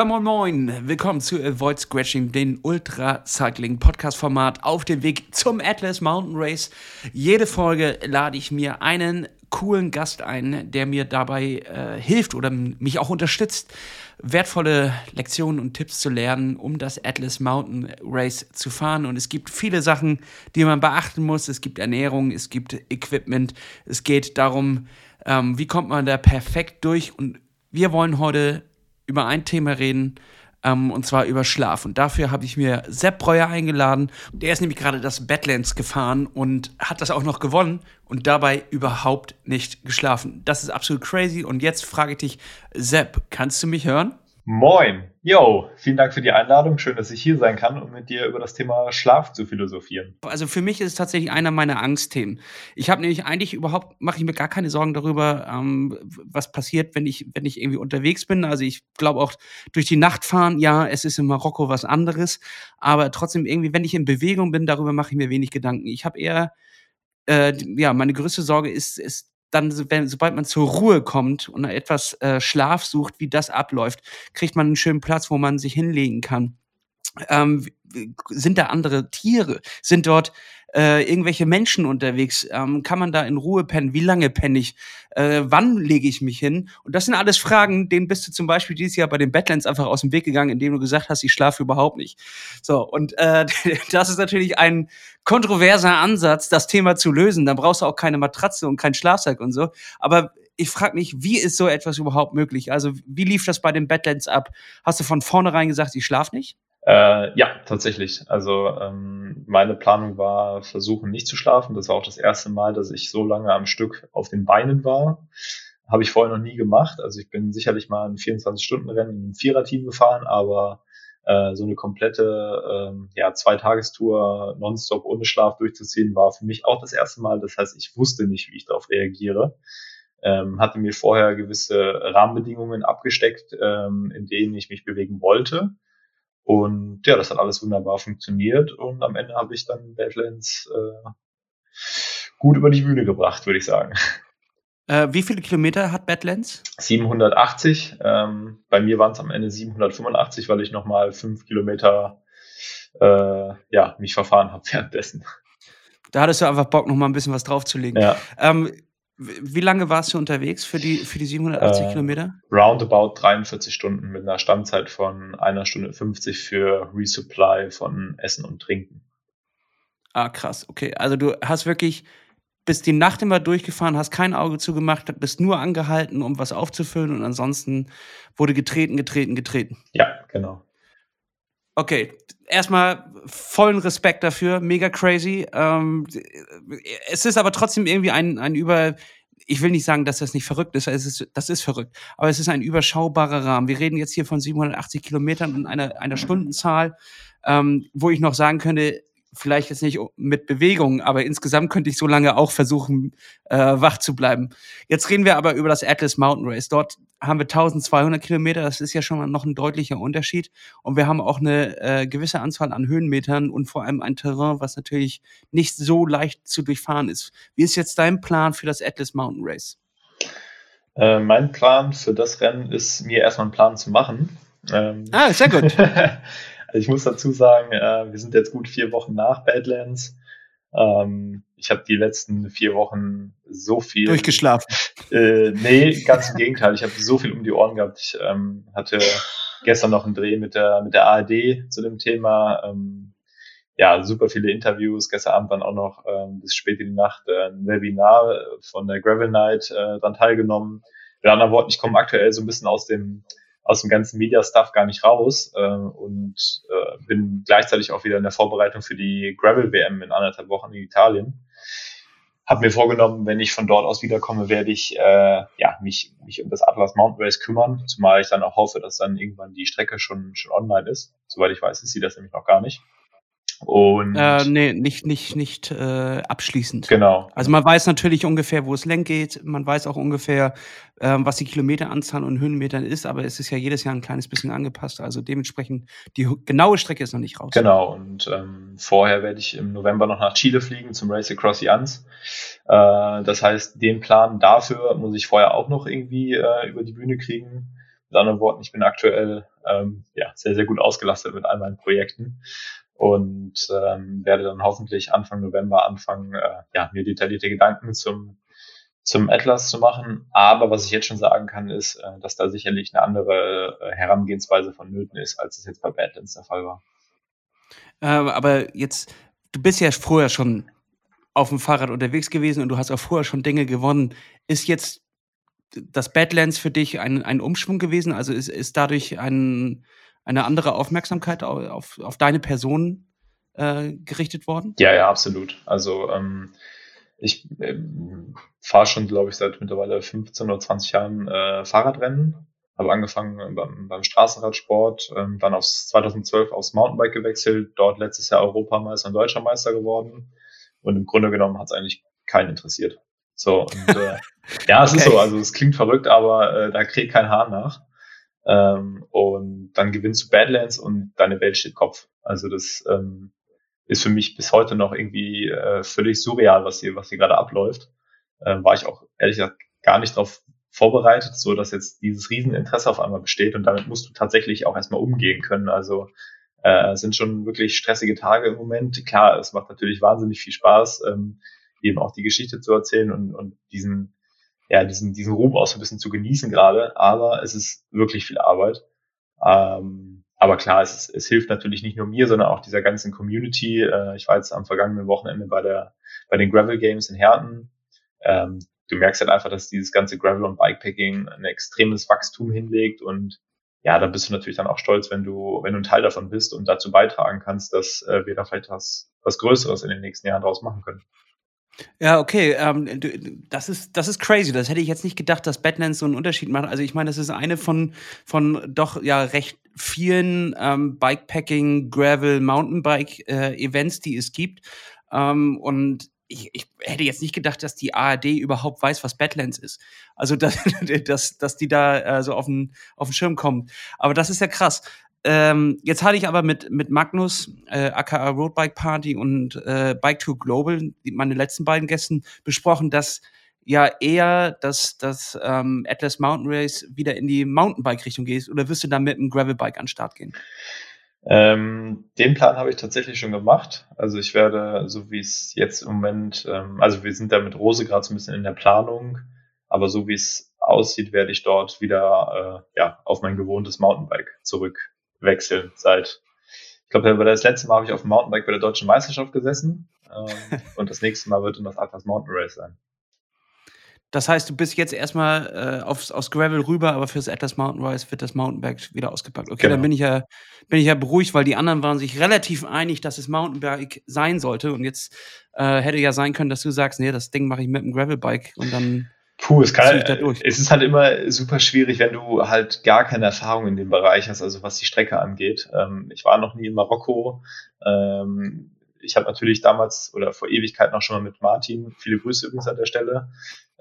Ja, moin moin. Willkommen zu Avoid Scratching, den Ultra Cycling Podcast Format auf dem Weg zum Atlas Mountain Race. Jede Folge lade ich mir einen coolen Gast ein, der mir dabei äh, hilft oder mich auch unterstützt, wertvolle Lektionen und Tipps zu lernen, um das Atlas Mountain Race zu fahren. Und es gibt viele Sachen, die man beachten muss. Es gibt Ernährung, es gibt Equipment. Es geht darum, ähm, wie kommt man da perfekt durch. Und wir wollen heute über ein Thema reden, ähm, und zwar über Schlaf. Und dafür habe ich mir Sepp Breuer eingeladen. Der ist nämlich gerade das Badlands gefahren und hat das auch noch gewonnen und dabei überhaupt nicht geschlafen. Das ist absolut crazy. Und jetzt frage ich dich, Sepp, kannst du mich hören? Moin. Yo, vielen Dank für die Einladung. Schön, dass ich hier sein kann, um mit dir über das Thema Schlaf zu philosophieren. Also für mich ist es tatsächlich einer meiner Angstthemen. Ich habe nämlich eigentlich überhaupt, mache ich mir gar keine Sorgen darüber, ähm, was passiert, wenn ich, wenn ich irgendwie unterwegs bin. Also ich glaube auch durch die Nacht fahren, ja, es ist in Marokko was anderes. Aber trotzdem irgendwie, wenn ich in Bewegung bin, darüber mache ich mir wenig Gedanken. Ich habe eher, äh, ja, meine größte Sorge ist, ist dann, wenn, sobald man zur Ruhe kommt und etwas äh, Schlaf sucht, wie das abläuft, kriegt man einen schönen Platz, wo man sich hinlegen kann. Ähm, sind da andere Tiere? Sind dort äh, irgendwelche Menschen unterwegs? Ähm, kann man da in Ruhe pennen? Wie lange penne ich? Äh, wann lege ich mich hin? Und das sind alles Fragen, denen bist du zum Beispiel dieses Jahr bei den Badlands einfach aus dem Weg gegangen, indem du gesagt hast, ich schlafe überhaupt nicht. So, und äh, das ist natürlich ein kontroverser Ansatz, das Thema zu lösen. Da brauchst du auch keine Matratze und keinen Schlafsack und so. Aber ich frage mich, wie ist so etwas überhaupt möglich? Also, wie lief das bei den Badlands ab? Hast du von vornherein gesagt, ich schlafe nicht? Äh, ja, tatsächlich. Also ähm, meine Planung war, versuchen nicht zu schlafen. Das war auch das erste Mal, dass ich so lange am Stück auf den Beinen war. Habe ich vorher noch nie gemacht. Also ich bin sicherlich mal ein 24-Stunden-Rennen in einem Viererteam gefahren, aber äh, so eine komplette ähm, ja, Zweitagestour nonstop ohne Schlaf durchzuziehen, war für mich auch das erste Mal. Das heißt, ich wusste nicht, wie ich darauf reagiere. Ähm, hatte mir vorher gewisse Rahmenbedingungen abgesteckt, ähm, in denen ich mich bewegen wollte und ja, das hat alles wunderbar funktioniert und am Ende habe ich dann Badlands äh, gut über die Bühne gebracht, würde ich sagen. Äh, wie viele Kilometer hat Badlands? 780. Ähm, bei mir waren es am Ende 785, weil ich nochmal fünf Kilometer äh, ja, mich verfahren habe währenddessen. Da hattest du einfach Bock, noch mal ein bisschen was draufzulegen. Ja. Ähm, wie lange warst du unterwegs für die, für die 780 äh, Kilometer? Roundabout 43 Stunden mit einer Standzeit von einer Stunde 50 für Resupply von Essen und Trinken. Ah, krass. Okay. Also du hast wirklich bist die Nacht immer durchgefahren, hast kein Auge zugemacht, bist nur angehalten, um was aufzufüllen und ansonsten wurde getreten, getreten, getreten. Ja, genau. Okay, erstmal vollen Respekt dafür, mega crazy. Ähm, es ist aber trotzdem irgendwie ein, ein über, ich will nicht sagen, dass das nicht verrückt ist, es ist, das ist verrückt, aber es ist ein überschaubarer Rahmen. Wir reden jetzt hier von 780 Kilometern und einer, einer Stundenzahl, ähm, wo ich noch sagen könnte, vielleicht jetzt nicht mit Bewegung, aber insgesamt könnte ich so lange auch versuchen, äh, wach zu bleiben. Jetzt reden wir aber über das Atlas Mountain Race. Dort haben wir 1200 Kilometer, das ist ja schon mal noch ein deutlicher Unterschied. Und wir haben auch eine äh, gewisse Anzahl an Höhenmetern und vor allem ein Terrain, was natürlich nicht so leicht zu durchfahren ist. Wie ist jetzt dein Plan für das Atlas Mountain Race? Äh, mein Plan für das Rennen ist, mir erstmal einen Plan zu machen. Ähm, ah, sehr gut. Ich muss dazu sagen, äh, wir sind jetzt gut vier Wochen nach Badlands. Ähm, ich habe die letzten vier Wochen so viel. Durchgeschlafen. Äh, nee, ganz im Gegenteil. Ich habe so viel um die Ohren gehabt. Ich ähm, hatte gestern noch einen Dreh mit der, mit der ARD zu dem Thema. Ähm, ja, super viele Interviews. Gestern Abend dann auch noch ähm, bis spät in die Nacht äh, ein Webinar von der Gravel Night äh, dran teilgenommen. Mit anderen Worten, ich komme aktuell so ein bisschen aus dem aus dem ganzen Media-Stuff gar nicht raus äh, und äh, bin gleichzeitig auch wieder in der Vorbereitung für die Gravel-WM in anderthalb Wochen in Italien. Hab mir vorgenommen, wenn ich von dort aus wiederkomme, werde ich äh, ja, mich, mich um das Atlas Mountain Race kümmern, zumal ich dann auch hoffe, dass dann irgendwann die Strecke schon, schon online ist. Soweit ich weiß, ist sie das nämlich noch gar nicht. Und äh, nee, nicht, nicht, nicht äh, abschließend. Genau. Also man weiß natürlich ungefähr, wo es lang geht. Man weiß auch ungefähr, ähm, was die Kilometeranzahl und Höhenmetern ist, aber es ist ja jedes Jahr ein kleines bisschen angepasst. Also dementsprechend, die genaue Strecke ist noch nicht raus. Genau, und ähm, vorher werde ich im November noch nach Chile fliegen zum Race Across the Andes. Äh, das heißt, den Plan dafür muss ich vorher auch noch irgendwie äh, über die Bühne kriegen Mit anderen Worten, ich bin aktuell ähm, ja, sehr, sehr gut ausgelastet mit all meinen Projekten und ähm, werde dann hoffentlich Anfang November anfangen, äh, ja, mir detaillierte Gedanken zum zum Atlas zu machen. Aber was ich jetzt schon sagen kann, ist, äh, dass da sicherlich eine andere äh, Herangehensweise vonnöten ist, als es jetzt bei Badlands der Fall war. Äh, aber jetzt, du bist ja vorher schon auf dem Fahrrad unterwegs gewesen und du hast auch vorher schon Dinge gewonnen. Ist jetzt das Badlands für dich ein, ein Umschwung gewesen? Also ist, ist dadurch ein, eine andere Aufmerksamkeit auf, auf deine Person äh, gerichtet worden? Ja, ja, absolut. Also ähm, ich ähm, fahre schon, glaube ich, seit mittlerweile 15 oder 20 Jahren äh, Fahrradrennen. Habe angefangen beim, beim Straßenradsport, ähm, dann aufs 2012 aufs Mountainbike gewechselt, dort letztes Jahr Europameister und Deutscher Meister geworden. Und im Grunde genommen hat es eigentlich keinen interessiert. So, und äh, ja, es okay. ist so, also es klingt verrückt, aber äh, da kriegt kein Hahn nach. Ähm, und dann gewinnst du Badlands und deine Welt steht Kopf. Also das ähm, ist für mich bis heute noch irgendwie äh, völlig surreal, was hier, was hier gerade abläuft. Ähm, war ich auch ehrlich gesagt gar nicht darauf vorbereitet, so dass jetzt dieses Rieseninteresse auf einmal besteht und damit musst du tatsächlich auch erstmal umgehen können. Also äh, sind schon wirklich stressige Tage im Moment. Klar, es macht natürlich wahnsinnig viel Spaß, ähm, eben auch die Geschichte zu erzählen und, und diesen ja, diesen, diesen Ruhm auch so ein bisschen zu genießen gerade, aber es ist wirklich viel Arbeit. Ähm, aber klar, es, es hilft natürlich nicht nur mir, sondern auch dieser ganzen Community. Äh, ich war jetzt am vergangenen Wochenende bei der bei den Gravel Games in Herten. Ähm, du merkst halt einfach, dass dieses ganze Gravel und Bikepacking ein extremes Wachstum hinlegt und ja, da bist du natürlich dann auch stolz, wenn du, wenn du ein Teil davon bist und dazu beitragen kannst, dass äh, wir da vielleicht was, was Größeres in den nächsten Jahren draus machen können. Ja, okay. Ähm, das, ist, das ist crazy. Das hätte ich jetzt nicht gedacht, dass Badlands so einen Unterschied macht. Also ich meine, das ist eine von, von doch ja recht vielen ähm, Bikepacking, Gravel, Mountainbike-Events, äh, die es gibt. Ähm, und ich, ich hätte jetzt nicht gedacht, dass die ARD überhaupt weiß, was Badlands ist. Also, dass, dass, dass die da äh, so auf den, auf den Schirm kommen. Aber das ist ja krass. Ähm, jetzt hatte ich aber mit, mit Magnus, äh, aka Roadbike Party und äh, Bike to Global, meine letzten beiden Gästen, besprochen, dass ja eher dass das ähm, Atlas Mountain Race wieder in die Mountainbike-Richtung geht. Oder wirst du da mit einem Gravelbike an den Start gehen? Ähm, den Plan habe ich tatsächlich schon gemacht. Also ich werde, so wie es jetzt im Moment, ähm, also wir sind da mit Rose gerade so ein bisschen in der Planung, aber so wie es aussieht, werde ich dort wieder äh, ja, auf mein gewohntes Mountainbike zurück wechseln seit, ich glaube, das letzte Mal habe ich auf dem Mountainbike bei der Deutschen Meisterschaft gesessen ähm, und das nächste Mal wird dann das Atlas Mountain Race sein. Das heißt, du bist jetzt erstmal äh, aufs, aufs Gravel rüber, aber fürs Atlas Mountain Race wird das Mountainbike wieder ausgepackt. Okay, genau. dann bin ich ja bin ich ja beruhigt, weil die anderen waren sich relativ einig, dass es Mountainbike sein sollte. Und jetzt äh, hätte ja sein können, dass du sagst, nee, das Ding mache ich mit dem Gravelbike und dann Puh, es, kann, es ist halt immer super schwierig, wenn du halt gar keine Erfahrung in dem Bereich hast, also was die Strecke angeht. Ähm, ich war noch nie in Marokko. Ähm, ich habe natürlich damals oder vor Ewigkeit noch schon mal mit Martin, viele Grüße übrigens an der Stelle,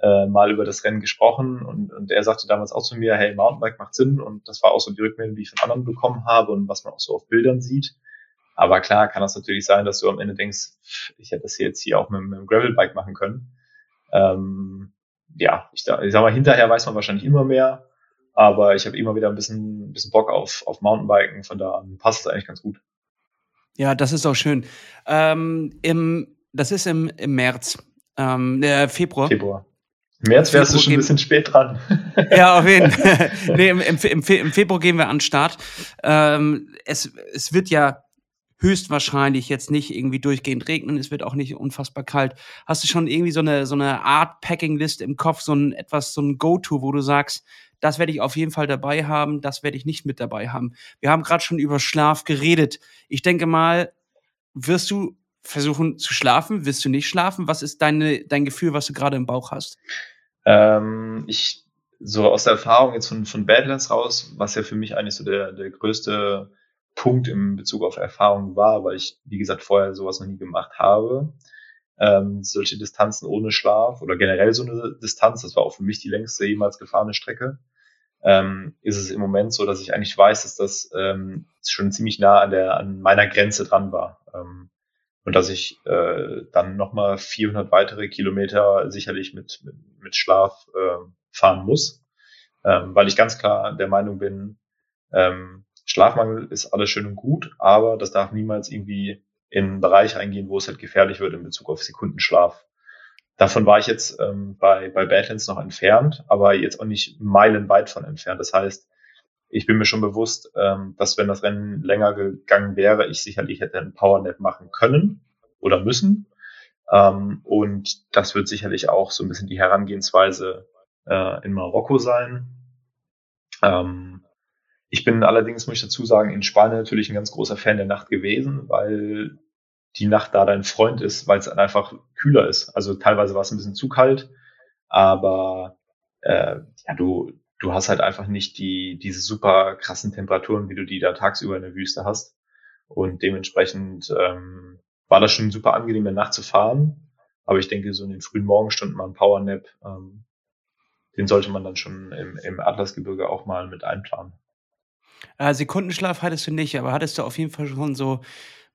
äh, mal über das Rennen gesprochen und, und er sagte damals auch zu mir, hey, Mountainbike macht Sinn und das war auch so die Rückmeldung, die ich von anderen bekommen habe und was man auch so auf Bildern sieht. Aber klar kann das natürlich sein, dass du am Ende denkst, ich hätte das hier jetzt hier auch mit, mit einem Gravelbike machen können. Ähm, ja, ich, ich sag mal, hinterher weiß man wahrscheinlich immer mehr, aber ich habe immer wieder ein bisschen, ein bisschen Bock auf, auf Mountainbiken, von da an passt es eigentlich ganz gut. Ja, das ist auch schön. Ähm, im, das ist im, im März, ähm, äh, Februar. Februar. Im März wärst du schon ein bisschen spät dran. ja, auf jeden Fall. nee, im, im, im, im Februar gehen wir an den Start. Ähm, es, es wird ja höchstwahrscheinlich jetzt nicht irgendwie durchgehend regnen, es wird auch nicht unfassbar kalt. Hast du schon irgendwie so eine, so eine Art Packing-List im Kopf, so ein etwas, so ein Go-To, wo du sagst, das werde ich auf jeden Fall dabei haben, das werde ich nicht mit dabei haben. Wir haben gerade schon über Schlaf geredet. Ich denke mal, wirst du versuchen zu schlafen? Wirst du nicht schlafen? Was ist deine, dein Gefühl, was du gerade im Bauch hast? Ähm, ich, so aus der Erfahrung jetzt von, von Badlands raus, was ja für mich eigentlich so der, der größte Punkt im Bezug auf Erfahrung war, weil ich, wie gesagt, vorher sowas noch nie gemacht habe. Ähm, solche Distanzen ohne Schlaf oder generell so eine Distanz, das war auch für mich die längste jemals gefahrene Strecke, ähm, ist es im Moment so, dass ich eigentlich weiß, dass das ähm, schon ziemlich nah an der an meiner Grenze dran war ähm, und dass ich äh, dann nochmal 400 weitere Kilometer sicherlich mit mit, mit Schlaf äh, fahren muss ähm, weil ich ganz klar der Meinung bin, ähm, Schlafmangel ist alles schön und gut, aber das darf niemals irgendwie in einen Bereich reingehen, wo es halt gefährlich wird in Bezug auf Sekundenschlaf. Davon war ich jetzt ähm, bei, bei Badlands noch entfernt, aber jetzt auch nicht meilenweit von entfernt. Das heißt, ich bin mir schon bewusst, ähm, dass wenn das Rennen länger gegangen wäre, ich sicherlich hätte einen Powernap machen können oder müssen. Ähm, und das wird sicherlich auch so ein bisschen die Herangehensweise äh, in Marokko sein. Ähm, ich bin allerdings, muss ich dazu sagen, in Spanien natürlich ein ganz großer Fan der Nacht gewesen, weil die Nacht da dein Freund ist, weil es einfach kühler ist. Also teilweise war es ein bisschen zu kalt, aber äh, ja, du, du hast halt einfach nicht die, diese super krassen Temperaturen, wie du die da tagsüber in der Wüste hast. Und dementsprechend ähm, war das schon super angenehm, in der Nacht zu fahren. Aber ich denke, so in den frühen Morgenstunden mal ein Powernap, ähm, den sollte man dann schon im, im Atlasgebirge auch mal mit einplanen. Äh, Sekundenschlaf hattest du nicht, aber hattest du auf jeden Fall schon so,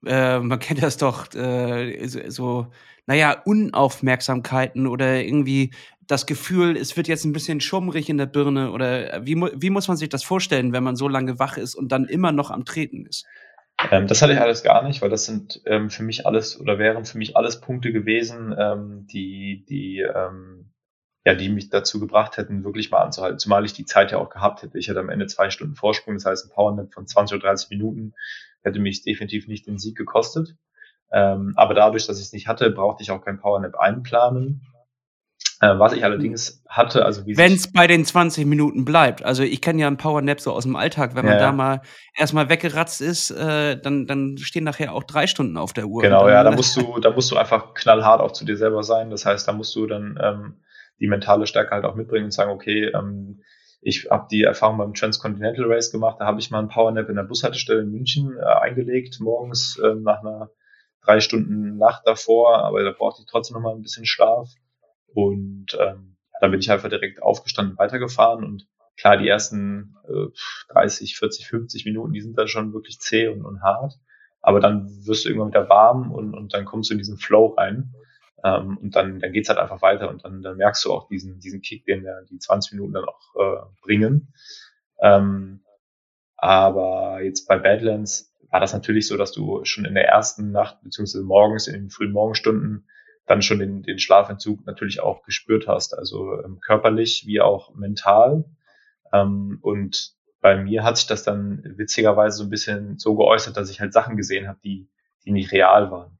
äh, man kennt das doch, äh, so, naja, Unaufmerksamkeiten oder irgendwie das Gefühl, es wird jetzt ein bisschen schummrig in der Birne oder wie, wie muss man sich das vorstellen, wenn man so lange wach ist und dann immer noch am Treten ist? Ähm, das hatte ich alles gar nicht, weil das sind ähm, für mich alles oder wären für mich alles Punkte gewesen, ähm, die, die, ähm, ja, die mich dazu gebracht hätten, wirklich mal anzuhalten. Zumal ich die Zeit ja auch gehabt hätte. Ich hatte am Ende zwei Stunden Vorsprung, das heißt ein Powernap von 20 oder 30 Minuten hätte mich definitiv nicht den Sieg gekostet. Ähm, aber dadurch, dass ich es nicht hatte, brauchte ich auch kein Powernap einplanen. Äh, was ich allerdings hatte, also wie Wenn es bei den 20 Minuten bleibt. Also ich kenne ja einen Powernap so aus dem Alltag. Wenn man ja, da mal erstmal weggeratzt ist, äh, dann, dann stehen nachher auch drei Stunden auf der Uhr. Genau, ja, da musst du, da musst du einfach knallhart auch zu dir selber sein. Das heißt, da musst du dann ähm, die mentale Stärke halt auch mitbringen und sagen, okay, ähm, ich habe die Erfahrung beim Transcontinental Race gemacht, da habe ich mal einen Powernap in der Bushaltestelle in München äh, eingelegt, morgens äh, nach einer drei Stunden Nacht davor, aber da brauchte ich trotzdem noch mal ein bisschen Schlaf. Und ähm, dann bin ich einfach direkt aufgestanden, weitergefahren und klar, die ersten äh, 30, 40, 50 Minuten, die sind dann schon wirklich zäh und, und hart. Aber dann wirst du irgendwann wieder warm und, und dann kommst du in diesen Flow rein. Ähm, und dann, dann geht's halt einfach weiter und dann, dann merkst du auch diesen, diesen Kick, den der, die 20 Minuten dann auch äh, bringen. Ähm, aber jetzt bei Badlands war das natürlich so, dass du schon in der ersten Nacht beziehungsweise morgens in den frühen Morgenstunden dann schon den, den Schlafentzug natürlich auch gespürt hast, also ähm, körperlich wie auch mental. Ähm, und bei mir hat sich das dann witzigerweise so ein bisschen so geäußert, dass ich halt Sachen gesehen habe, die, die nicht real waren.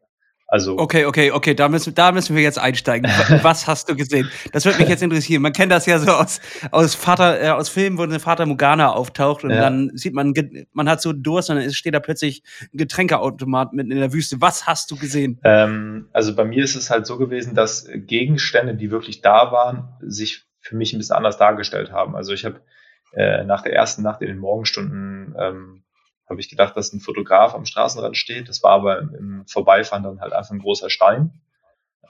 Also okay, okay, okay, da müssen, da müssen wir jetzt einsteigen. Was hast du gesehen? Das würde mich jetzt interessieren. Man kennt das ja so aus, aus Vater, äh, aus Filmen, wo eine Vater Morgana auftaucht und ja. dann sieht man, man hat so Durst und dann steht da plötzlich ein Getränkeautomat mitten in der Wüste. Was hast du gesehen? Ähm, also bei mir ist es halt so gewesen, dass Gegenstände, die wirklich da waren, sich für mich ein bisschen anders dargestellt haben. Also ich habe äh, nach der ersten Nacht in den Morgenstunden ähm, habe ich gedacht, dass ein Fotograf am Straßenrand steht. Das war aber im Vorbeifahren dann halt einfach ein großer Stein.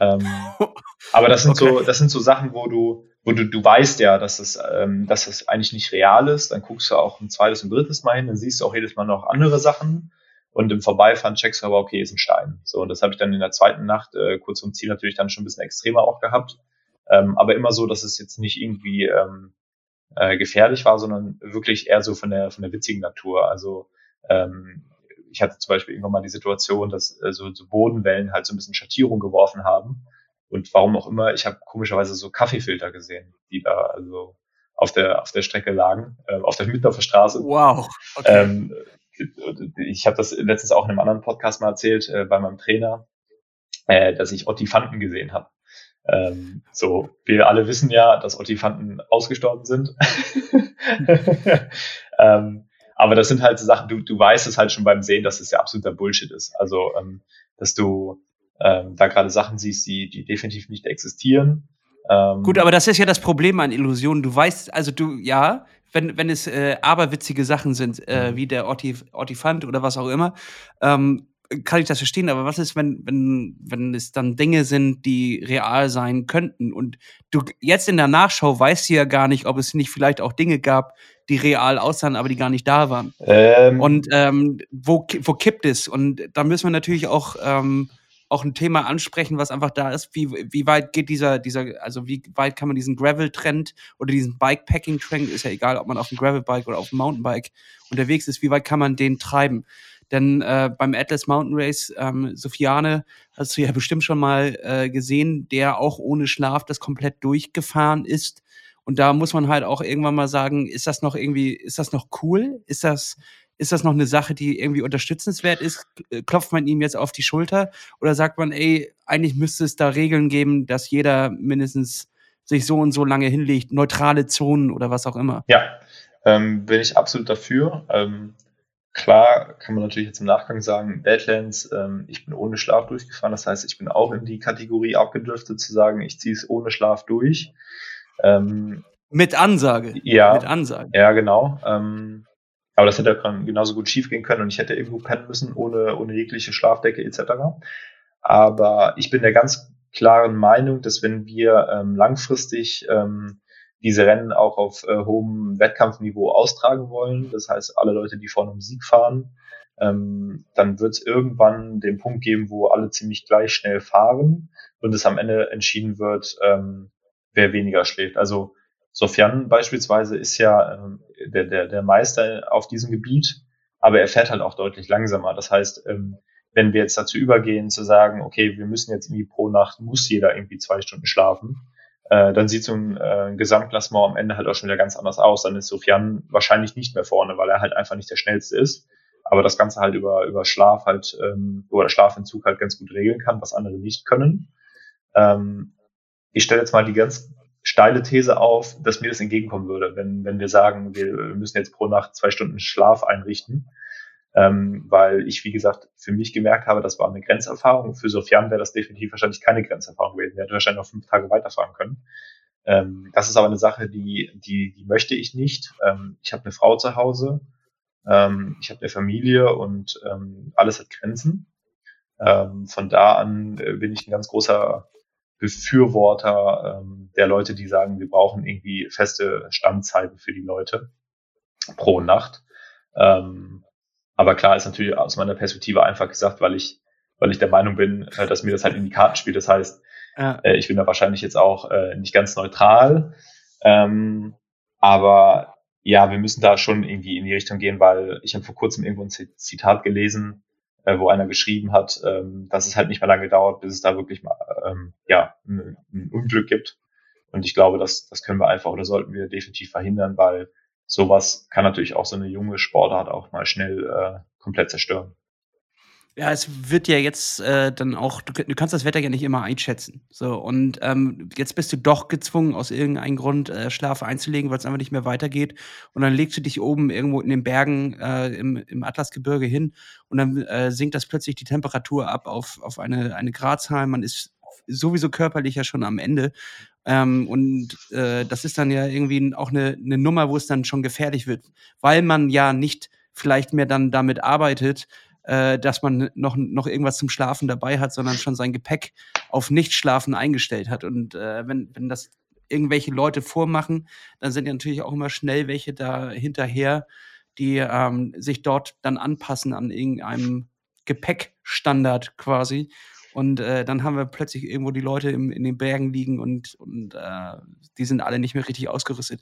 Ähm, aber das sind okay. so, das sind so Sachen, wo du, wo du, du weißt ja, dass es, ähm, dass es eigentlich nicht real ist. Dann guckst du auch ein zweites und drittes Mal hin, dann siehst du auch jedes Mal noch andere Sachen. Und im Vorbeifahren checkst du aber, okay, ist ein Stein. So, und das habe ich dann in der zweiten Nacht äh, kurz vom Ziel natürlich dann schon ein bisschen extremer auch gehabt. Ähm, aber immer so, dass es jetzt nicht irgendwie ähm, äh, gefährlich war, sondern wirklich eher so von der, von der witzigen Natur. Also ähm, ich hatte zum Beispiel irgendwann mal die Situation, dass äh, so, so Bodenwellen halt so ein bisschen Schattierung geworfen haben. Und warum auch immer, ich habe komischerweise so Kaffeefilter gesehen, die da also auf der auf der Strecke lagen, äh, auf der Mittendorfer Straße. Wow. Okay. Ähm, ich habe das letztens auch in einem anderen Podcast mal erzählt äh, bei meinem Trainer, äh, dass ich Ottifanten gesehen habe. Ähm, so, wir alle wissen ja, dass Ottifanten ausgestorben sind. ähm, aber das sind halt so Sachen, du, du weißt es halt schon beim Sehen, dass es ja absoluter Bullshit ist. Also, ähm, dass du ähm, da gerade Sachen siehst, die, die definitiv nicht existieren. Ähm, Gut, aber das ist ja das Problem an Illusionen. Du weißt, also du, ja, wenn, wenn es äh, aberwitzige Sachen sind, äh, mhm. wie der Ortif Ortifant oder was auch immer, ähm, kann ich das verstehen, aber was ist, wenn, wenn, wenn es dann Dinge sind, die real sein könnten? Und du jetzt in der Nachschau weißt du ja gar nicht, ob es nicht vielleicht auch Dinge gab, die real aussahen, aber die gar nicht da waren. Ähm. Und ähm, wo, wo kippt es? Und da müssen wir natürlich auch ähm, auch ein Thema ansprechen, was einfach da ist. Wie, wie weit geht dieser, dieser, also wie weit kann man diesen Gravel-Trend oder diesen Bikepacking-Trend, ist ja egal, ob man auf dem Gravel-Bike oder auf dem Mountainbike unterwegs ist, wie weit kann man den treiben? Denn äh, beim Atlas Mountain Race, ähm, Sofiane, hast du ja bestimmt schon mal äh, gesehen, der auch ohne Schlaf das komplett durchgefahren ist. Und da muss man halt auch irgendwann mal sagen, ist das noch irgendwie, ist das noch cool? Ist das, ist das noch eine Sache, die irgendwie unterstützenswert ist? Klopft man ihm jetzt auf die Schulter? Oder sagt man, ey, eigentlich müsste es da Regeln geben, dass jeder mindestens sich so und so lange hinlegt, neutrale Zonen oder was auch immer? Ja, ähm, bin ich absolut dafür. Ähm, klar kann man natürlich jetzt im Nachgang sagen, Badlands, ähm, ich bin ohne Schlaf durchgefahren. Das heißt, ich bin auch in die Kategorie abgedriftet zu sagen, ich ziehe es ohne Schlaf durch. Ähm, mit Ansage. Ja. Mit Ansage. Ja, genau. Ähm, aber das hätte genauso gut schief gehen können und ich hätte irgendwo pennen müssen ohne, ohne jegliche Schlafdecke etc. Aber ich bin der ganz klaren Meinung, dass wenn wir ähm, langfristig ähm, diese Rennen auch auf äh, hohem Wettkampfniveau austragen wollen, das heißt alle Leute, die vorne um Sieg fahren, ähm, dann wird es irgendwann den Punkt geben, wo alle ziemlich gleich schnell fahren und es am Ende entschieden wird, ähm, wer weniger schläft. Also Sofian beispielsweise ist ja ähm, der, der, der Meister auf diesem Gebiet, aber er fährt halt auch deutlich langsamer. Das heißt, ähm, wenn wir jetzt dazu übergehen zu sagen, okay, wir müssen jetzt irgendwie pro Nacht, muss jeder irgendwie zwei Stunden schlafen, äh, dann sieht so ein äh, Gesamtklassement am Ende halt auch schon wieder ganz anders aus. Dann ist Sofian wahrscheinlich nicht mehr vorne, weil er halt einfach nicht der schnellste ist. Aber das Ganze halt über, über Schlaf halt, ähm, oder Schlafentzug halt ganz gut regeln kann, was andere nicht können. Ähm, ich stelle jetzt mal die ganz steile These auf, dass mir das entgegenkommen würde, wenn, wenn wir sagen, wir müssen jetzt pro Nacht zwei Stunden Schlaf einrichten. Ähm, weil ich, wie gesagt, für mich gemerkt habe, das war eine Grenzerfahrung. Für Sofian wäre das definitiv wahrscheinlich keine Grenzerfahrung gewesen. Er hätte wahrscheinlich noch fünf Tage weiterfahren können. Ähm, das ist aber eine Sache, die, die, die möchte ich nicht. Ähm, ich habe eine Frau zu Hause, ähm, ich habe eine Familie und ähm, alles hat Grenzen. Ähm, von da an äh, bin ich ein ganz großer Befürworter ähm, der Leute, die sagen, wir brauchen irgendwie feste Standzeiten für die Leute pro Nacht. Ähm, aber klar ist natürlich aus meiner Perspektive einfach gesagt, weil ich, weil ich der Meinung bin, äh, dass mir das halt in die Karten spielt. Das heißt, ja. äh, ich bin da wahrscheinlich jetzt auch äh, nicht ganz neutral. Ähm, aber ja, wir müssen da schon irgendwie in die Richtung gehen, weil ich habe vor kurzem irgendwo ein Zitat gelesen, wo einer geschrieben hat, ähm, dass es halt nicht mehr lange dauert, bis es da wirklich mal ähm, ja, ein, ein Unglück gibt. Und ich glaube, das, das können wir einfach oder sollten wir definitiv verhindern, weil sowas kann natürlich auch so eine junge Sportart auch mal schnell äh, komplett zerstören. Ja, es wird ja jetzt äh, dann auch, du, du, kannst das Wetter ja nicht immer einschätzen. So, und ähm, jetzt bist du doch gezwungen, aus irgendeinem Grund äh, Schlaf einzulegen, weil es einfach nicht mehr weitergeht. Und dann legst du dich oben irgendwo in den Bergen äh, im, im Atlasgebirge hin und dann äh, sinkt das plötzlich die Temperatur ab auf, auf eine, eine Gradzahl. Man ist sowieso körperlich ja schon am Ende. Ähm, und äh, das ist dann ja irgendwie auch eine, eine Nummer, wo es dann schon gefährlich wird, weil man ja nicht vielleicht mehr dann damit arbeitet, äh, dass man noch, noch irgendwas zum Schlafen dabei hat, sondern schon sein Gepäck auf Nichtschlafen eingestellt hat. Und äh, wenn, wenn das irgendwelche Leute vormachen, dann sind ja natürlich auch immer schnell welche da hinterher, die ähm, sich dort dann anpassen an irgendeinem Gepäckstandard quasi. Und äh, dann haben wir plötzlich irgendwo die Leute im, in den Bergen liegen und, und äh, die sind alle nicht mehr richtig ausgerüstet.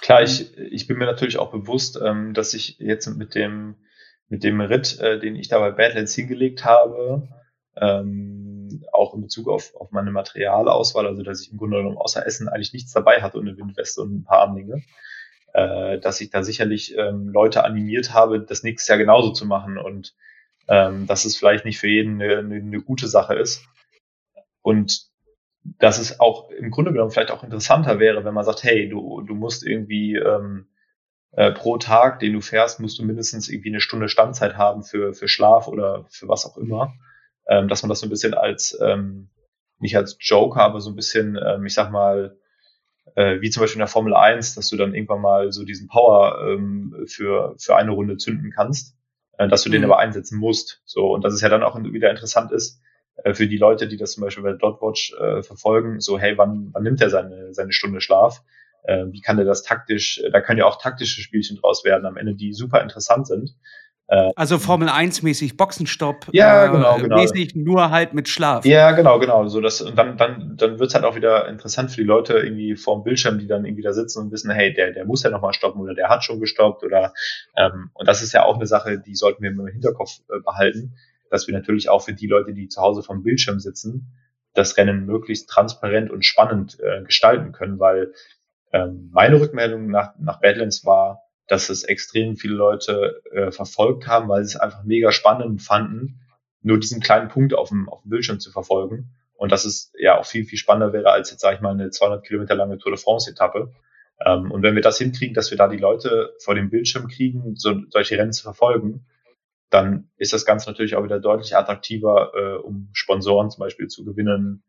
Klar, ich, ich bin mir natürlich auch bewusst, ähm, dass ich jetzt mit dem mit dem Ritt, äh, den ich da bei Badlands hingelegt habe, ähm, auch in Bezug auf, auf meine Materialauswahl, also dass ich im Grunde genommen außer Essen eigentlich nichts dabei hatte und eine Windweste und ein paar Armlinge, äh, dass ich da sicherlich ähm, Leute animiert habe, das nächstes Jahr genauso zu machen und ähm, dass es vielleicht nicht für jeden eine, eine, gute Sache ist. Und dass es auch im Grunde genommen vielleicht auch interessanter wäre, wenn man sagt, hey, du, du musst irgendwie ähm, äh, pro Tag, den du fährst, musst du mindestens irgendwie eine Stunde Standzeit haben für, für Schlaf oder für was auch immer. Ähm, dass man das so ein bisschen als, ähm, nicht als Joke, aber so ein bisschen, ähm, ich sag mal, äh, wie zum Beispiel in der Formel 1, dass du dann irgendwann mal so diesen Power ähm, für, für eine Runde zünden kannst, dass du mhm. den aber einsetzen musst. So, und dass es ja dann auch wieder interessant ist, äh, für die Leute, die das zum Beispiel bei Dotwatch äh, verfolgen, so, hey, wann, wann nimmt er seine, seine Stunde Schlaf? äh, wie kann der das taktisch, da können ja auch taktische Spielchen draus werden am Ende, die super interessant sind. Äh, also Formel 1 mäßig Boxenstopp. Ja, äh, genau, genau. Mäßig nur halt mit Schlaf. Ja, genau, genau. So das, und dann, dann, dann wird's halt auch wieder interessant für die Leute irgendwie vorm Bildschirm, die dann irgendwie da sitzen und wissen, hey, der, der muss ja nochmal stoppen oder der hat schon gestoppt oder ähm, und das ist ja auch eine Sache, die sollten wir im Hinterkopf äh, behalten, dass wir natürlich auch für die Leute, die zu Hause vom Bildschirm sitzen, das Rennen möglichst transparent und spannend äh, gestalten können, weil ähm, meine Rückmeldung nach, nach Badlands war, dass es extrem viele Leute äh, verfolgt haben, weil sie es einfach mega spannend fanden, nur diesen kleinen Punkt auf dem, auf dem Bildschirm zu verfolgen. Und dass es ja auch viel, viel spannender wäre als jetzt, sage ich mal, eine 200 Kilometer lange Tour de France-Etappe. Ähm, und wenn wir das hinkriegen, dass wir da die Leute vor dem Bildschirm kriegen, so, solche Rennen zu verfolgen, dann ist das Ganze natürlich auch wieder deutlich attraktiver, äh, um Sponsoren zum Beispiel zu gewinnen.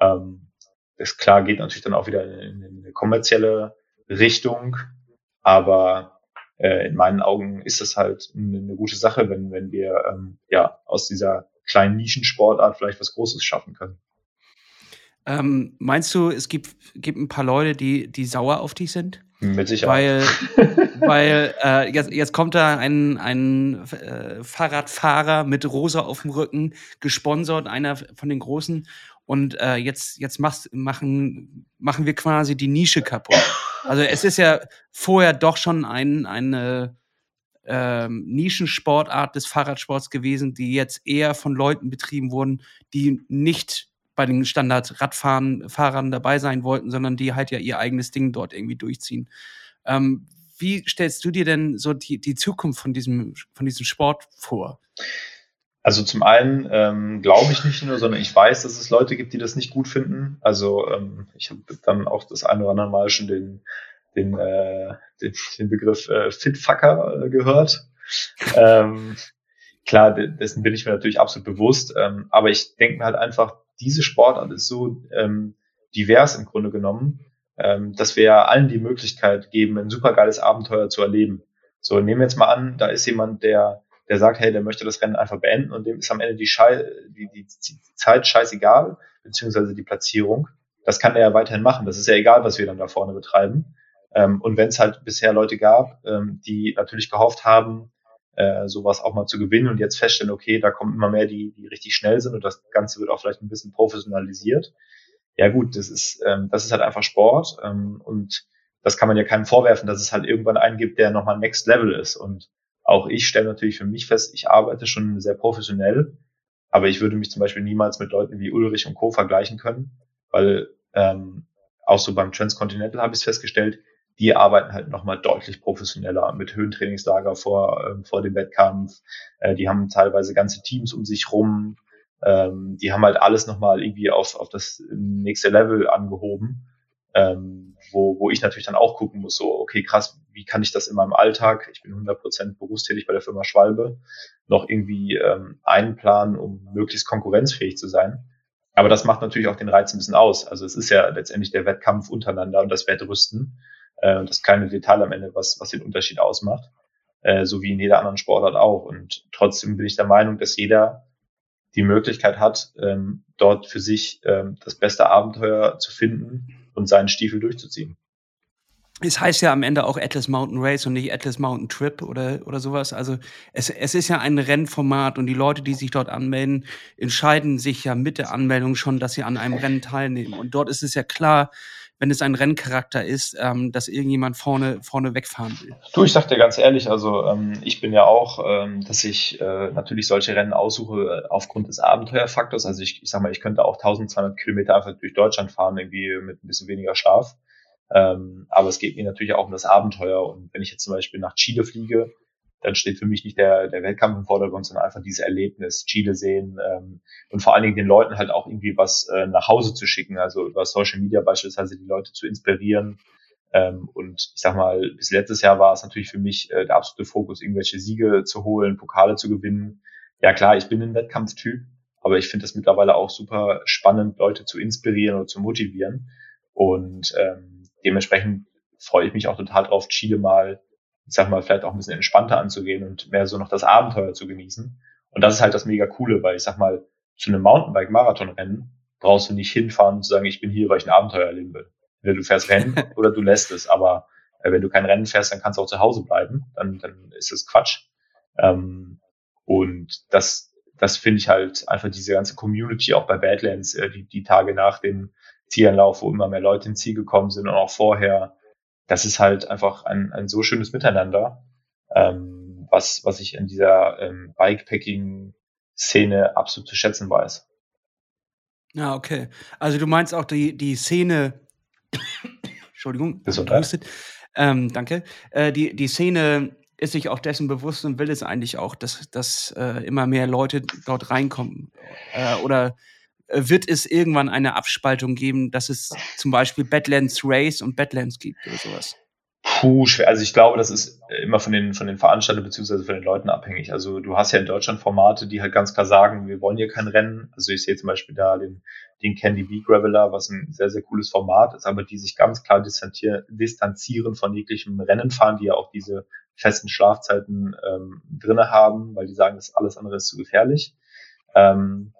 Ähm, das klar geht natürlich dann auch wieder in, in eine kommerzielle Richtung, aber äh, in meinen Augen ist das halt eine, gute Sache, wenn, wenn wir ähm, ja aus dieser kleinen Nischensportart vielleicht was Großes schaffen können. Ähm, meinst du, es gibt, gibt ein paar Leute, die, die sauer auf dich sind? Mit Sicherheit. Weil, weil äh, jetzt, jetzt kommt da ein, ein äh, Fahrradfahrer mit Rosa auf dem Rücken, gesponsert, einer von den Großen. Und äh, jetzt, jetzt machst, machen, machen wir quasi die Nische kaputt. Also es ist ja vorher doch schon ein, eine ähm, Nischensportart des Fahrradsports gewesen, die jetzt eher von Leuten betrieben wurden, die nicht bei den Standard-Radfahrern dabei sein wollten, sondern die halt ja ihr eigenes Ding dort irgendwie durchziehen. Ähm, wie stellst du dir denn so die, die Zukunft von diesem, von diesem Sport vor? Also zum einen ähm, glaube ich nicht nur, sondern ich weiß, dass es Leute gibt, die das nicht gut finden. Also ähm, ich habe dann auch das eine oder andere Mal schon den, den, äh, den, den Begriff äh, Fitfucker äh, gehört. ähm, klar, dessen bin ich mir natürlich absolut bewusst. Ähm, aber ich denke mir halt einfach, diese Sportart ist so ähm, divers im Grunde genommen, ähm, dass wir allen die Möglichkeit geben, ein supergeiles Abenteuer zu erleben. So, nehmen wir jetzt mal an, da ist jemand, der der sagt, hey, der möchte das Rennen einfach beenden und dem ist am Ende die, Schei die, die, Zeit scheißegal, beziehungsweise die Platzierung. Das kann er ja weiterhin machen. Das ist ja egal, was wir dann da vorne betreiben. Ähm, und wenn es halt bisher Leute gab, ähm, die natürlich gehofft haben, äh, sowas auch mal zu gewinnen und jetzt feststellen, okay, da kommen immer mehr, die, die richtig schnell sind und das Ganze wird auch vielleicht ein bisschen professionalisiert. Ja gut, das ist, ähm, das ist halt einfach Sport ähm, und das kann man ja keinem vorwerfen, dass es halt irgendwann einen gibt, der nochmal Next Level ist. Und auch ich stelle natürlich für mich fest, ich arbeite schon sehr professionell, aber ich würde mich zum Beispiel niemals mit Leuten wie Ulrich und Co. vergleichen können, weil ähm, auch so beim Transcontinental habe ich es festgestellt, die arbeiten halt nochmal deutlich professioneller mit Höhentrainingslager vor, ähm, vor dem Wettkampf. Äh, die haben teilweise ganze Teams um sich rum. Ähm, die haben halt alles nochmal irgendwie auf, auf das nächste Level angehoben ähm, wo, wo ich natürlich dann auch gucken muss, so, okay, krass, wie kann ich das in meinem Alltag, ich bin 100% berufstätig bei der Firma Schwalbe, noch irgendwie ähm, einplanen, um möglichst konkurrenzfähig zu sein. Aber das macht natürlich auch den Reiz ein bisschen aus. Also es ist ja letztendlich der Wettkampf untereinander und das Wettrüsten, äh, das kleine Detail am Ende, was, was den Unterschied ausmacht, äh, so wie in jeder anderen Sportart auch. Und trotzdem bin ich der Meinung, dass jeder die Möglichkeit hat, ähm, dort für sich ähm, das beste Abenteuer zu finden und seinen Stiefel durchzuziehen. Es heißt ja am Ende auch Atlas Mountain Race und nicht Atlas Mountain Trip oder, oder sowas. Also es, es ist ja ein Rennformat und die Leute, die sich dort anmelden, entscheiden sich ja mit der Anmeldung schon, dass sie an einem Rennen teilnehmen. Und dort ist es ja klar, wenn es ein Renncharakter ist, ähm, dass irgendjemand vorne, vorne wegfahren will. Du, ich sag dir ganz ehrlich, also ähm, ich bin ja auch, ähm, dass ich äh, natürlich solche Rennen aussuche äh, aufgrund des Abenteuerfaktors. Also ich, ich sag mal, ich könnte auch 1200 Kilometer einfach durch Deutschland fahren, irgendwie mit ein bisschen weniger Schlaf. Ähm, aber es geht mir natürlich auch um das Abenteuer. Und wenn ich jetzt zum Beispiel nach Chile fliege, dann steht für mich nicht der, der Wettkampf im Vordergrund, sondern einfach dieses Erlebnis, Chile sehen ähm, und vor allen Dingen den Leuten halt auch irgendwie was äh, nach Hause zu schicken, also über Social Media beispielsweise die Leute zu inspirieren. Ähm, und ich sag mal, bis letztes Jahr war es natürlich für mich äh, der absolute Fokus, irgendwelche Siege zu holen, Pokale zu gewinnen. Ja klar, ich bin ein Wettkampftyp, aber ich finde es mittlerweile auch super spannend, Leute zu inspirieren oder zu motivieren. Und ähm, dementsprechend freue ich mich auch total drauf, Chile mal ich sag mal, vielleicht auch ein bisschen entspannter anzugehen und mehr so noch das Abenteuer zu genießen. Und das ist halt das mega coole, weil ich sag mal, zu einem Mountainbike-Marathon-Rennen brauchst du nicht hinfahren und zu sagen, ich bin hier, weil ich ein Abenteuer erleben will. Entweder du fährst Rennen oder du lässt es. Aber äh, wenn du kein Rennen fährst, dann kannst du auch zu Hause bleiben. Dann, dann ist es Quatsch. Ähm, und das, das finde ich halt einfach diese ganze Community auch bei Badlands, äh, die, die Tage nach dem Zielanlauf, wo immer mehr Leute ins Ziel gekommen sind und auch vorher, das ist halt einfach ein, ein so schönes Miteinander, ähm, was, was ich in dieser ähm, Bikepacking-Szene absolut zu schätzen weiß. Ja, okay. Also du meinst auch die, die Szene, Entschuldigung, ähm, danke, äh, die, die Szene ist sich auch dessen bewusst und will es eigentlich auch, dass, dass äh, immer mehr Leute dort reinkommen. Äh, oder wird es irgendwann eine Abspaltung geben, dass es zum Beispiel Badlands Race und Badlands gibt oder sowas? Puh, schwer. Also ich glaube, das ist immer von den, von den Veranstaltern beziehungsweise von den Leuten abhängig. Also du hast ja in Deutschland Formate, die halt ganz klar sagen, wir wollen hier kein Rennen. Also ich sehe zum Beispiel da den, den Candy Bee Graveler, was ein sehr, sehr cooles Format ist, aber die sich ganz klar distanzieren von jeglichem Rennenfahren, die ja auch diese festen Schlafzeiten ähm, drinne haben, weil die sagen, das alles andere ist zu gefährlich. Ähm,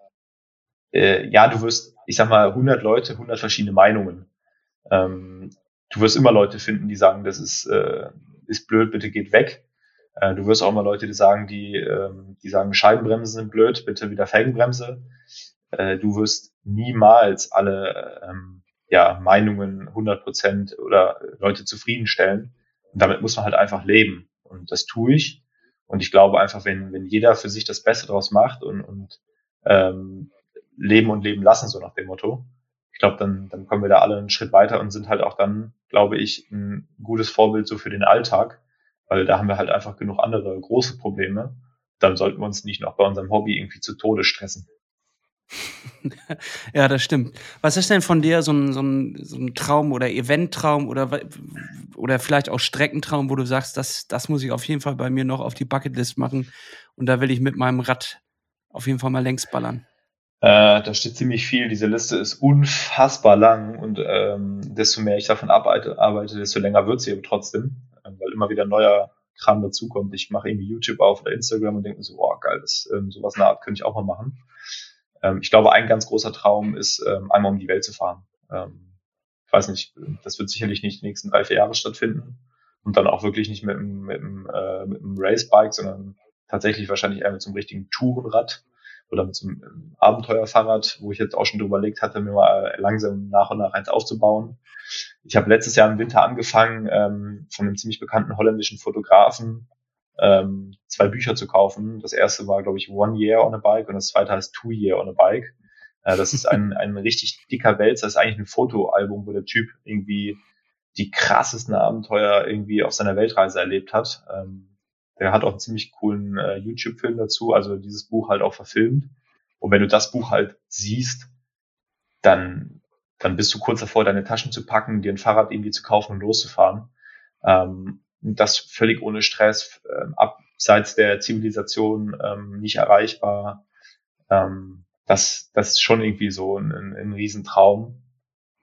äh, ja, du wirst, ich sag mal, 100 Leute, 100 verschiedene Meinungen. Ähm, du wirst immer Leute finden, die sagen, das ist, äh, ist blöd, bitte geht weg. Äh, du wirst auch immer Leute, die sagen, die, äh, die sagen, Scheibenbremsen sind blöd, bitte wieder Felgenbremse. Äh, du wirst niemals alle ähm, ja, Meinungen 100 Prozent oder Leute zufriedenstellen. Und damit muss man halt einfach leben. Und das tue ich. Und ich glaube einfach, wenn, wenn jeder für sich das Beste draus macht und, und ähm, leben und leben lassen, so nach dem Motto, ich glaube, dann, dann kommen wir da alle einen Schritt weiter und sind halt auch dann, glaube ich, ein gutes Vorbild so für den Alltag, weil da haben wir halt einfach genug andere große Probleme. Dann sollten wir uns nicht noch bei unserem Hobby irgendwie zu Tode stressen. ja, das stimmt. Was ist denn von dir so ein, so ein, so ein Traum oder Eventtraum oder, oder vielleicht auch Streckentraum, wo du sagst, das, das muss ich auf jeden Fall bei mir noch auf die Bucketlist machen und da will ich mit meinem Rad auf jeden Fall mal längs ballern? Äh, da steht ziemlich viel. Diese Liste ist unfassbar lang und ähm, desto mehr ich davon arbeite, arbeite desto länger wird sie aber trotzdem, äh, weil immer wieder neuer Kram dazukommt. Ich mache irgendwie YouTube auf oder Instagram und denke mir so, oh geil, das, ähm, sowas in der Art könnte ich auch mal machen. Ähm, ich glaube, ein ganz großer Traum ist, ähm, einmal um die Welt zu fahren. Ähm, ich weiß nicht, das wird sicherlich nicht die nächsten drei, vier Jahre stattfinden und dann auch wirklich nicht mit einem, mit einem, äh, mit einem Racebike, sondern tatsächlich wahrscheinlich eher mit so einem richtigen Tourenrad oder mit so einem ähm, Abenteuerfahrrad, wo ich jetzt auch schon drüber überlegt hatte, mir mal langsam nach und nach eins aufzubauen. Ich habe letztes Jahr im Winter angefangen, ähm, von einem ziemlich bekannten holländischen Fotografen ähm, zwei Bücher zu kaufen. Das erste war, glaube ich, One Year on a Bike und das zweite heißt Two Year on a Bike. Äh, das ist ein, ein richtig dicker Wälzer, das ist eigentlich ein Fotoalbum, wo der Typ irgendwie die krassesten Abenteuer irgendwie auf seiner Weltreise erlebt hat. Ähm, der hat auch einen ziemlich coolen äh, YouTube-Film dazu, also dieses Buch halt auch verfilmt. Und wenn du das Buch halt siehst, dann, dann bist du kurz davor, deine Taschen zu packen, dir ein Fahrrad irgendwie zu kaufen und loszufahren. Ähm, das völlig ohne Stress, äh, abseits der Zivilisation ähm, nicht erreichbar. Ähm, das, das ist schon irgendwie so ein, ein, ein Riesentraum.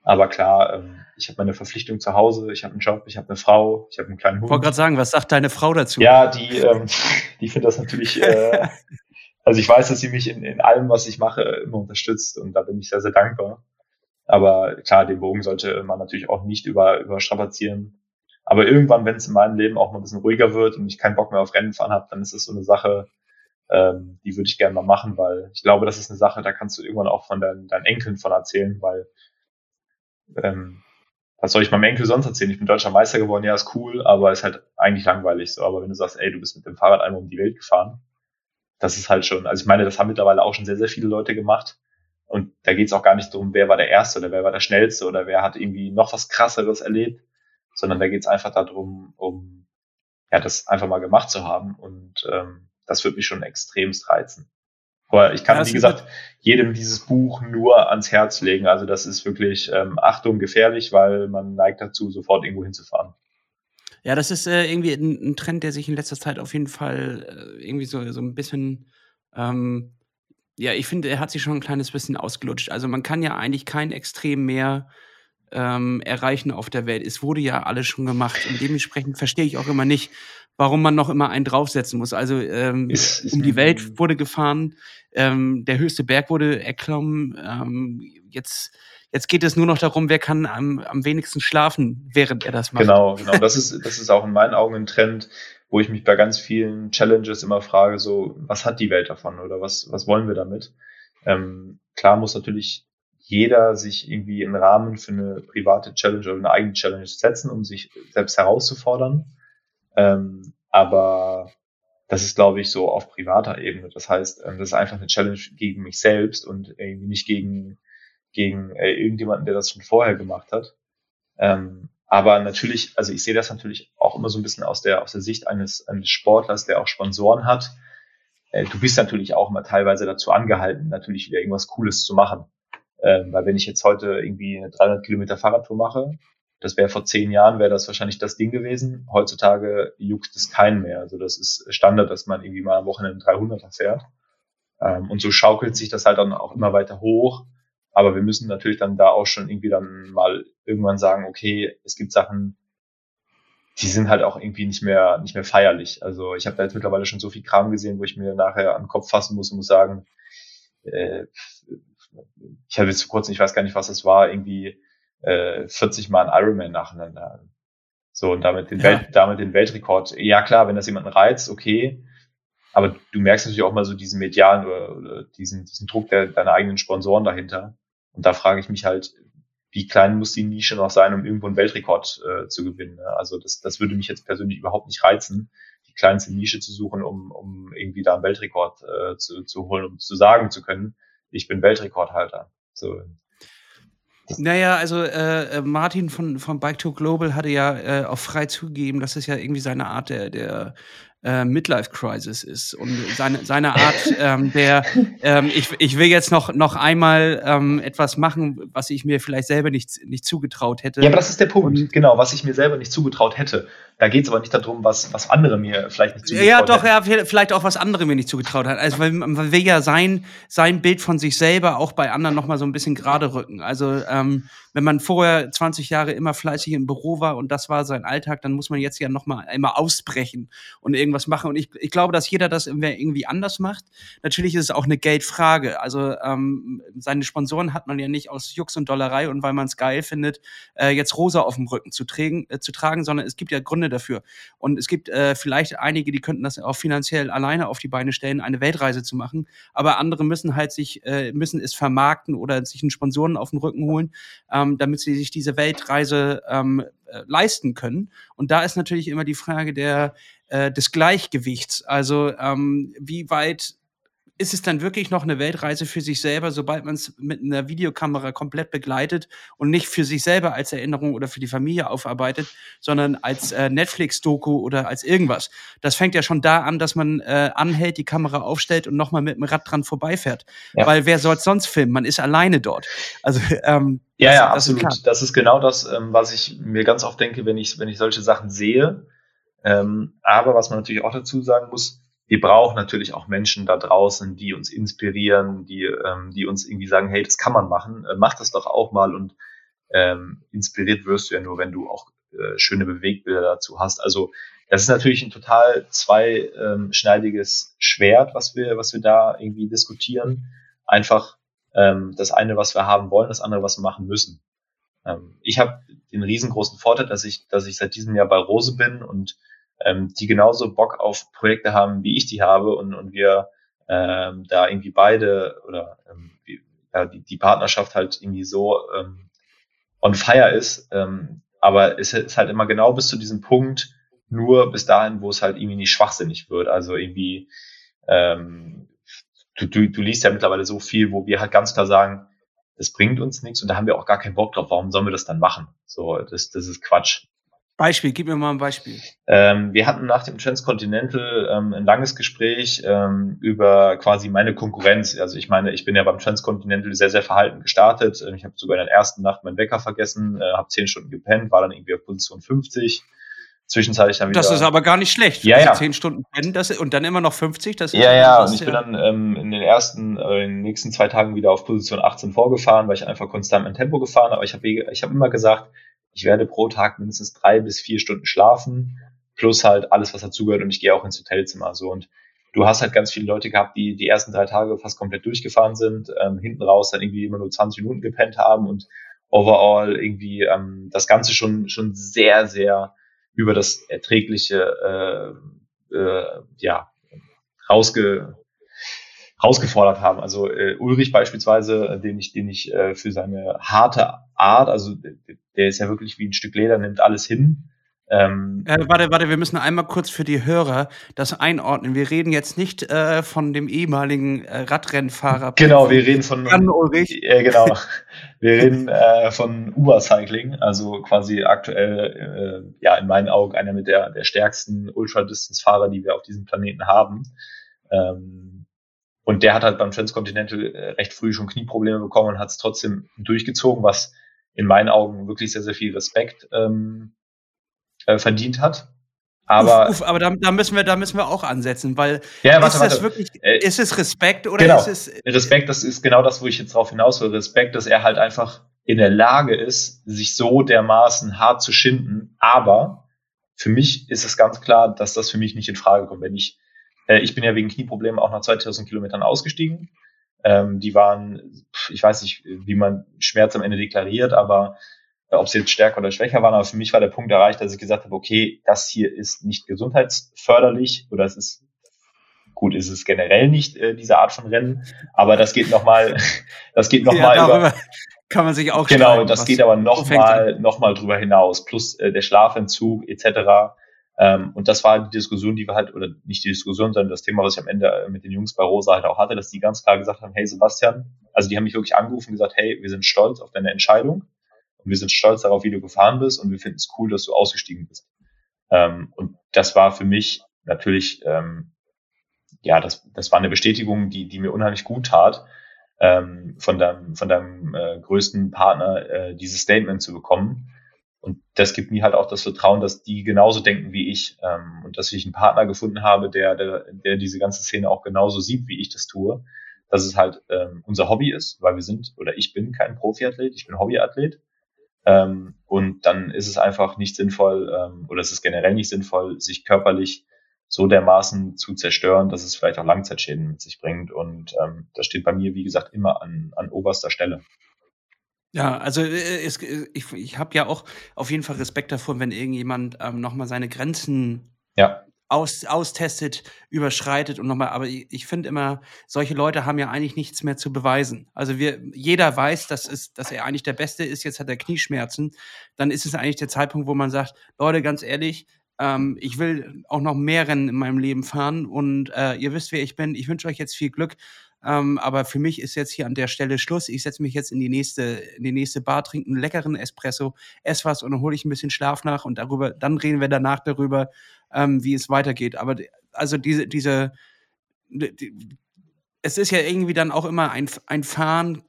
Aber klar, ähm, ich habe meine Verpflichtung zu Hause, ich habe einen Job, ich habe eine Frau, ich habe einen kleinen Hund. Ich wollte gerade sagen, was sagt deine Frau dazu? Ja, die, ähm, die findet das natürlich, äh, also ich weiß, dass sie mich in, in allem, was ich mache, immer unterstützt und da bin ich sehr, sehr dankbar. Aber klar, den Bogen sollte man natürlich auch nicht über, überstrapazieren. Aber irgendwann, wenn es in meinem Leben auch mal ein bisschen ruhiger wird und ich keinen Bock mehr auf Rennen fahren habe, dann ist es so eine Sache, ähm, die würde ich gerne mal machen, weil ich glaube, das ist eine Sache, da kannst du irgendwann auch von deinen, deinen Enkeln von erzählen, weil ähm, was soll ich meinem Enkel sonst erzählen? Ich bin deutscher Meister geworden, ja, ist cool, aber ist halt eigentlich langweilig so. Aber wenn du sagst, ey, du bist mit dem Fahrrad einmal um die Welt gefahren, das ist halt schon, also ich meine, das haben mittlerweile auch schon sehr, sehr viele Leute gemacht. Und da geht es auch gar nicht darum, wer war der Erste oder wer war der Schnellste oder wer hat irgendwie noch was Krasseres erlebt, sondern da geht es einfach darum, um ja, das einfach mal gemacht zu haben. Und ähm, das wird mich schon extremst reizen. Aber ich kann, ja, wie gesagt, jedem dieses Buch nur ans Herz legen. Also das ist wirklich ähm, Achtung gefährlich, weil man neigt dazu, sofort irgendwo hinzufahren. Ja, das ist äh, irgendwie ein, ein, Trend, der sich in letzter Zeit auf jeden Fall äh, irgendwie so, so ein bisschen, ähm, ja, ich finde, er hat sich schon ein kleines bisschen ausgelutscht. Also man kann ja eigentlich kein Extrem mehr ähm, erreichen auf der Welt. Es wurde ja alles schon gemacht und dementsprechend verstehe ich auch immer nicht, warum man noch immer einen draufsetzen muss. Also ähm, ist, ist um die Welt wurde gefahren, ähm, der höchste Berg wurde erklommen. Ähm, jetzt, jetzt geht es nur noch darum, wer kann am, am wenigsten schlafen, während er das macht. Genau, genau. Das ist, das ist auch in meinen Augen ein Trend, wo ich mich bei ganz vielen Challenges immer frage, so, was hat die Welt davon oder was, was wollen wir damit? Ähm, klar muss natürlich jeder sich irgendwie einen Rahmen für eine private Challenge oder eine eigene Challenge setzen, um sich selbst herauszufordern. Ähm, aber das ist, glaube ich, so auf privater Ebene. Das heißt, ähm, das ist einfach eine Challenge gegen mich selbst und irgendwie nicht gegen, gegen äh, irgendjemanden, der das schon vorher gemacht hat. Ähm, aber natürlich, also ich sehe das natürlich auch immer so ein bisschen aus der, aus der Sicht eines, eines Sportlers, der auch Sponsoren hat. Äh, du bist natürlich auch immer teilweise dazu angehalten, natürlich wieder irgendwas Cooles zu machen. Ähm, weil wenn ich jetzt heute irgendwie eine 300 Kilometer Fahrradtour mache, das wäre vor zehn Jahren, wäre das wahrscheinlich das Ding gewesen. Heutzutage juckt es keinen mehr. Also das ist Standard, dass man irgendwie mal am Wochenende 300er fährt. Ähm, und so schaukelt sich das halt dann auch immer weiter hoch. Aber wir müssen natürlich dann da auch schon irgendwie dann mal irgendwann sagen, okay, es gibt Sachen, die sind halt auch irgendwie nicht mehr, nicht mehr feierlich. Also ich habe da jetzt mittlerweile schon so viel Kram gesehen, wo ich mir nachher an den Kopf fassen muss und muss sagen, äh, ich hatte jetzt kurzem, ich weiß gar nicht, was es war, irgendwie äh, 40 Mal ein Ironman nacheinander. So, und damit den, ja. Welt, damit den Weltrekord. Ja, klar, wenn das jemanden reizt, okay. Aber du merkst natürlich auch mal so diesen medialen oder, oder diesen, diesen Druck der, deiner eigenen Sponsoren dahinter. Und da frage ich mich halt, wie klein muss die Nische noch sein, um irgendwo einen Weltrekord äh, zu gewinnen. Ne? Also das, das würde mich jetzt persönlich überhaupt nicht reizen, die kleinste Nische zu suchen, um, um irgendwie da einen Weltrekord äh, zu, zu holen, um zu sagen zu können, ich bin Weltrekordhalter. So. Naja, also äh, äh, Martin von, von Bike to Global hatte ja äh, auch frei zugegeben, dass es ja irgendwie seine Art der, der äh, Midlife Crisis ist und seine, seine Art ähm, der ähm, ich, ich will jetzt noch, noch einmal ähm, etwas machen, was ich mir vielleicht selber nicht, nicht zugetraut hätte. Ja, aber das ist der Punkt, und, genau, was ich mir selber nicht zugetraut hätte. Da geht es aber nicht darum, was, was andere mir vielleicht nicht zugetraut Ja, doch, hätten. ja, vielleicht auch was andere mir nicht zugetraut hat. Also weil man will ja sein, sein Bild von sich selber auch bei anderen nochmal so ein bisschen gerade rücken. Also ähm, wenn man vorher 20 Jahre immer fleißig im Büro war und das war sein Alltag, dann muss man jetzt ja nochmal einmal ausbrechen und irgendwas machen. Und ich, ich glaube, dass jeder das irgendwie anders macht. Natürlich ist es auch eine Geldfrage. Also ähm, seine Sponsoren hat man ja nicht aus Jux und Dollerei und weil man es geil findet, äh, jetzt rosa auf dem Rücken zu, trägen, äh, zu tragen, sondern es gibt ja Gründe dafür. Und es gibt äh, vielleicht einige, die könnten das auch finanziell alleine auf die Beine stellen, eine Weltreise zu machen. Aber andere müssen halt sich, äh, müssen es vermarkten oder sich einen Sponsoren auf den Rücken holen. Ähm, damit sie sich diese Weltreise ähm, äh, leisten können. Und da ist natürlich immer die Frage der, äh, des Gleichgewichts. Also ähm, wie weit ist es dann wirklich noch eine Weltreise für sich selber, sobald man es mit einer Videokamera komplett begleitet und nicht für sich selber als Erinnerung oder für die Familie aufarbeitet, sondern als äh, Netflix-Doku oder als irgendwas. Das fängt ja schon da an, dass man äh, anhält, die Kamera aufstellt und nochmal mit dem Rad dran vorbeifährt. Ja. Weil wer soll sonst filmen? Man ist alleine dort. Also ähm, ja, das, ja, das absolut. Ist das ist genau das, ähm, was ich mir ganz oft denke, wenn ich wenn ich solche Sachen sehe. Ähm, aber was man natürlich auch dazu sagen muss, wir brauchen natürlich auch Menschen da draußen, die uns inspirieren, die, ähm, die uns irgendwie sagen, hey, das kann man machen, äh, mach das doch auch mal und ähm, inspiriert wirst du ja nur, wenn du auch äh, schöne Bewegbilder dazu hast. Also das ist natürlich ein total zweischneidiges ähm, Schwert, was wir, was wir da irgendwie diskutieren. Einfach ähm, das eine, was wir haben wollen, das andere, was wir machen müssen. Ähm, ich habe den riesengroßen Vorteil, dass ich, dass ich seit diesem Jahr bei Rose bin und ähm, die genauso Bock auf Projekte haben, wie ich die habe und, und wir ähm, da irgendwie beide oder ähm, wie, ja, die, die Partnerschaft halt irgendwie so ähm, on fire ist. Ähm, aber es ist halt immer genau bis zu diesem Punkt, nur bis dahin, wo es halt irgendwie nicht schwachsinnig wird. Also irgendwie, ähm, du, du, du liest ja mittlerweile so viel, wo wir halt ganz klar sagen, das bringt uns nichts und da haben wir auch gar keinen Bock drauf. Warum sollen wir das dann machen? So, das, das ist Quatsch. Beispiel, gib mir mal ein Beispiel. Ähm, wir hatten nach dem Transcontinental ähm, ein langes Gespräch ähm, über quasi meine Konkurrenz. Also ich meine, ich bin ja beim Transcontinental sehr, sehr verhalten gestartet. Ähm, ich habe sogar in der ersten Nacht meinen Wecker vergessen, äh, habe zehn Stunden gepennt, war dann irgendwie auf Position 50. Zwischenzeitlich dann wieder. Das ist aber gar nicht schlecht. Ja, ja. Zehn Stunden pennen das, und dann immer noch 50. Das ist ja, ja. Und ich bin dann ähm, in den ersten, äh, in den nächsten zwei Tagen wieder auf Position 18 vorgefahren, weil ich einfach konstant mein Tempo gefahren habe. Aber ich habe ich hab immer gesagt, ich werde pro Tag mindestens drei bis vier Stunden schlafen, plus halt alles, was dazugehört und ich gehe auch ins Hotelzimmer. So und du hast halt ganz viele Leute gehabt, die die ersten drei Tage fast komplett durchgefahren sind, ähm, hinten raus dann irgendwie immer nur 20 Minuten gepennt haben und overall irgendwie ähm, das Ganze schon schon sehr sehr über das erträgliche äh, äh, ja, rausge, rausgefordert haben. Also äh, Ulrich beispielsweise, äh, den ich, den ich äh, für seine harte Art, also der ist ja wirklich wie ein Stück Leder, nimmt alles hin. Ähm, äh, warte, warte, wir müssen einmal kurz für die Hörer das einordnen. Wir reden jetzt nicht äh, von dem ehemaligen äh, Radrennfahrer. Genau, wir reden von Jan Ulrich. Äh, genau. wir reden äh, von Uber Cycling, also quasi aktuell, äh, ja, in meinen Augen einer mit der, der stärksten Ultra-Distance-Fahrer, die wir auf diesem Planeten haben. Ähm, und der hat halt beim Transcontinental äh, recht früh schon Knieprobleme bekommen und hat es trotzdem durchgezogen, was in meinen Augen wirklich sehr, sehr viel Respekt ähm, äh, verdient hat. Aber, uff, uff, aber da, da, müssen wir, da müssen wir auch ansetzen, weil ja, warte, ist das warte. wirklich, äh, ist es Respekt oder genau. ist es. Respekt, das ist genau das, wo ich jetzt drauf hinaus will. Respekt, dass er halt einfach in der Lage ist, sich so dermaßen hart zu schinden. Aber für mich ist es ganz klar, dass das für mich nicht in Frage kommt. Wenn ich, äh, ich bin ja wegen Knieproblemen auch nach 2000 Kilometern ausgestiegen. Ähm, die waren, ich weiß nicht, wie man Schmerz am Ende deklariert, aber ob sie jetzt stärker oder schwächer waren, aber für mich war der Punkt erreicht, dass ich gesagt habe, okay, das hier ist nicht gesundheitsförderlich oder es ist gut, ist es generell nicht äh, diese Art von Rennen, aber das geht nochmal, das geht nochmal ja, über. Kann man sich auch Genau, das geht aber nochmal noch mal drüber hinaus, plus äh, der Schlafentzug etc. Ähm, und das war die Diskussion, die wir halt, oder nicht die Diskussion, sondern das Thema, was ich am Ende äh, mit den Jungs bei Rosa halt auch hatte, dass die ganz klar gesagt haben, hey Sebastian, also die haben mich wirklich angerufen und gesagt, hey, wir sind stolz auf deine Entscheidung und wir sind stolz darauf, wie du gefahren bist und wir finden es cool, dass du ausgestiegen bist. Ähm, und das war für mich natürlich, ähm, ja, das, das war eine Bestätigung, die, die mir unheimlich gut tat, ähm, von deinem, von deinem äh, größten Partner äh, dieses Statement zu bekommen. Und das gibt mir halt auch das Vertrauen, dass die genauso denken wie ich ähm, und dass ich einen Partner gefunden habe, der, der, der diese ganze Szene auch genauso sieht, wie ich das tue. Dass es halt ähm, unser Hobby ist, weil wir sind oder ich bin kein Profiathlet, ich bin Hobbyathlet ähm, und dann ist es einfach nicht sinnvoll ähm, oder es ist generell nicht sinnvoll, sich körperlich so dermaßen zu zerstören, dass es vielleicht auch Langzeitschäden mit sich bringt. Und ähm, das steht bei mir, wie gesagt, immer an, an oberster Stelle. Ja, also äh, es, äh, ich, ich habe ja auch auf jeden Fall Respekt davor, wenn irgendjemand ähm, nochmal seine Grenzen ja aus, austestet, überschreitet und nochmal, aber ich, ich finde immer, solche Leute haben ja eigentlich nichts mehr zu beweisen. Also wir, jeder weiß, dass, es, dass er eigentlich der Beste ist, jetzt hat er Knieschmerzen, dann ist es eigentlich der Zeitpunkt, wo man sagt, Leute, ganz ehrlich, ähm, ich will auch noch mehr Rennen in meinem Leben fahren und äh, ihr wisst, wer ich bin. Ich wünsche euch jetzt viel Glück. Ähm, aber für mich ist jetzt hier an der Stelle Schluss. Ich setze mich jetzt in die nächste, in die nächste Bar, trinke einen leckeren Espresso, esse was und dann hole ich ein bisschen Schlaf nach und darüber, dann reden wir danach darüber, ähm, wie es weitergeht. Aber also diese, diese, die, es ist ja irgendwie dann auch immer ein, ein Fahren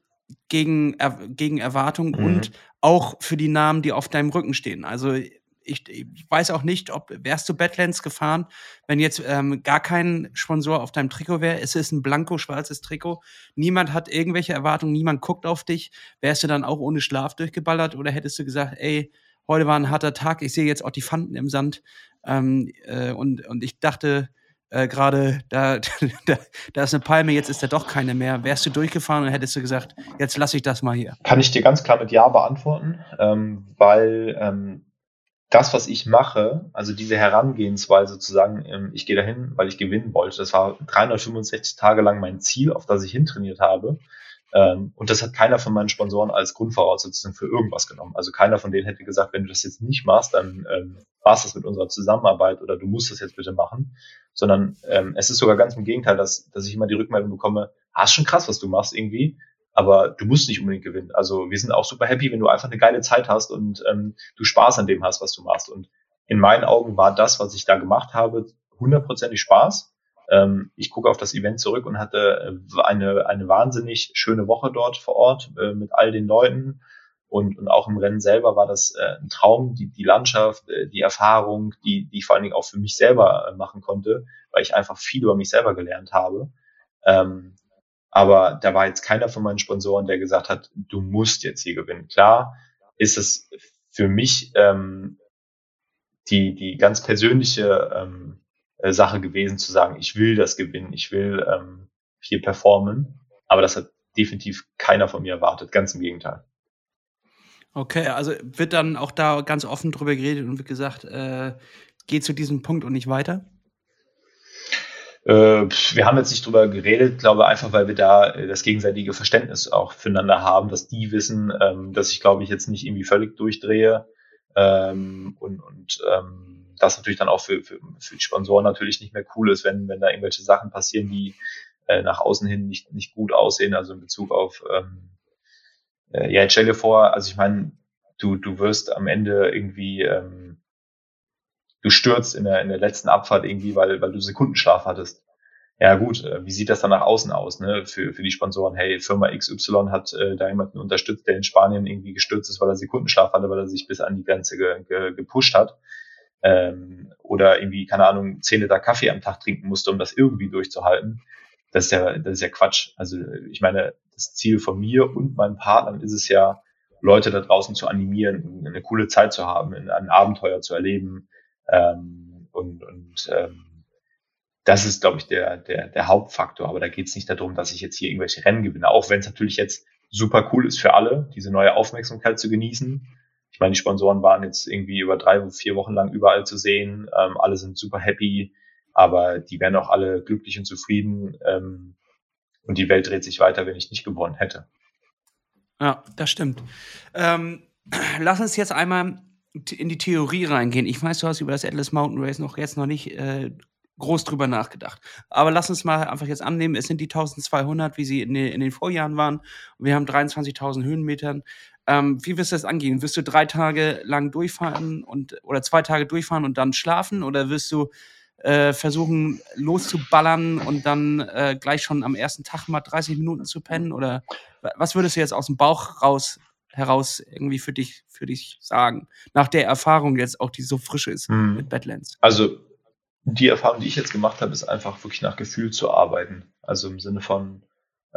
gegen, er, gegen Erwartung mhm. und auch für die Namen, die auf deinem Rücken stehen. Also ich, ich, weiß auch nicht, ob wärst du Badlands gefahren, wenn jetzt ähm, gar kein Sponsor auf deinem Trikot wäre. Es ist ein blanko schwarzes Trikot. Niemand hat irgendwelche Erwartungen, niemand guckt auf dich. Wärst du dann auch ohne Schlaf durchgeballert oder hättest du gesagt, ey, heute war ein harter Tag, ich sehe jetzt auch die Fanten im Sand. Ähm, äh, und, und ich dachte äh, gerade, da, da, da ist eine Palme, jetzt ist da doch keine mehr. Wärst du durchgefahren und hättest du gesagt, jetzt lasse ich das mal hier? Kann ich dir ganz klar mit Ja beantworten, ähm, weil ähm, das, was ich mache, also diese Herangehensweise zu sagen, ähm, ich gehe dahin, weil ich gewinnen wollte, das war 365 Tage lang mein Ziel, auf das ich hintrainiert habe. Ähm, und das hat keiner von meinen Sponsoren als Grundvoraussetzung für irgendwas genommen. Also keiner von denen hätte gesagt, wenn du das jetzt nicht machst, dann ähm, war es das mit unserer Zusammenarbeit oder du musst das jetzt bitte machen. Sondern ähm, es ist sogar ganz im Gegenteil, dass, dass ich immer die Rückmeldung bekomme, ah, ist schon krass, was du machst irgendwie aber du musst nicht unbedingt gewinnen. Also wir sind auch super happy, wenn du einfach eine geile Zeit hast und ähm, du Spaß an dem hast, was du machst. Und in meinen Augen war das, was ich da gemacht habe, hundertprozentig Spaß. Ähm, ich gucke auf das Event zurück und hatte äh, eine, eine wahnsinnig schöne Woche dort vor Ort äh, mit all den Leuten. Und, und auch im Rennen selber war das äh, ein Traum, die, die Landschaft, äh, die Erfahrung, die, die ich vor allen Dingen auch für mich selber äh, machen konnte, weil ich einfach viel über mich selber gelernt habe. Ähm, aber da war jetzt keiner von meinen Sponsoren, der gesagt hat, du musst jetzt hier gewinnen. Klar ist es für mich ähm, die, die ganz persönliche ähm, äh, Sache gewesen, zu sagen, ich will das gewinnen, ich will ähm, hier performen. Aber das hat definitiv keiner von mir erwartet, ganz im Gegenteil. Okay, also wird dann auch da ganz offen drüber geredet und wird gesagt, äh, geh zu diesem Punkt und nicht weiter? Äh, wir haben jetzt nicht drüber geredet, glaube einfach, weil wir da äh, das gegenseitige Verständnis auch füreinander haben, dass die wissen, ähm, dass ich glaube ich jetzt nicht irgendwie völlig durchdrehe. Ähm, und, und ähm, das natürlich dann auch für, für, für die Sponsoren natürlich nicht mehr cool ist, wenn, wenn da irgendwelche Sachen passieren, die äh, nach außen hin nicht, nicht gut aussehen, also in Bezug auf, ja, stell dir vor, also ich meine, du, du wirst am Ende irgendwie, ähm, du stürzt in der, in der letzten Abfahrt irgendwie, weil, weil du Sekundenschlaf hattest. Ja gut, äh, wie sieht das dann nach außen aus, ne? Für, für die Sponsoren, hey, Firma XY hat äh, da jemanden unterstützt, der in Spanien irgendwie gestürzt ist, weil er Sekundenschlaf hatte, weil er sich bis an die Grenze ge, ge, gepusht hat. Ähm, oder irgendwie, keine Ahnung, zehn Liter Kaffee am Tag trinken musste, um das irgendwie durchzuhalten. Das ist ja, das ist ja Quatsch. Also ich meine, das Ziel von mir und meinen Partnern ist es ja, Leute da draußen zu animieren, eine coole Zeit zu haben, ein Abenteuer zu erleben. Ähm, und und ähm, das ist, glaube ich, der, der, der Hauptfaktor. Aber da geht es nicht darum, dass ich jetzt hier irgendwelche Rennen gewinne, auch wenn es natürlich jetzt super cool ist für alle, diese neue Aufmerksamkeit zu genießen. Ich meine, die Sponsoren waren jetzt irgendwie über drei, vier Wochen lang überall zu sehen. Ähm, alle sind super happy, aber die wären auch alle glücklich und zufrieden. Ähm, und die Welt dreht sich weiter, wenn ich nicht gewonnen hätte. Ja, das stimmt. Ähm, lass uns jetzt einmal in die Theorie reingehen. Ich weiß, du hast über das Atlas Mountain Race noch jetzt noch nicht äh, groß drüber nachgedacht. Aber lass uns mal einfach jetzt annehmen, es sind die 1200, wie sie in den, in den Vorjahren waren. wir haben 23.000 Höhenmetern. Ähm, wie wirst du das angehen? Wirst du drei Tage lang durchfahren und oder zwei Tage durchfahren und dann schlafen? Oder wirst du äh, versuchen loszuballern und dann äh, gleich schon am ersten Tag mal 30 Minuten zu pennen? Oder was würdest du jetzt aus dem Bauch raus heraus irgendwie für dich, für dich sagen? Nach der Erfahrung jetzt auch, die so frisch ist hm. mit Badlands. Also die Erfahrung, die ich jetzt gemacht habe, ist einfach wirklich nach Gefühl zu arbeiten. Also im Sinne von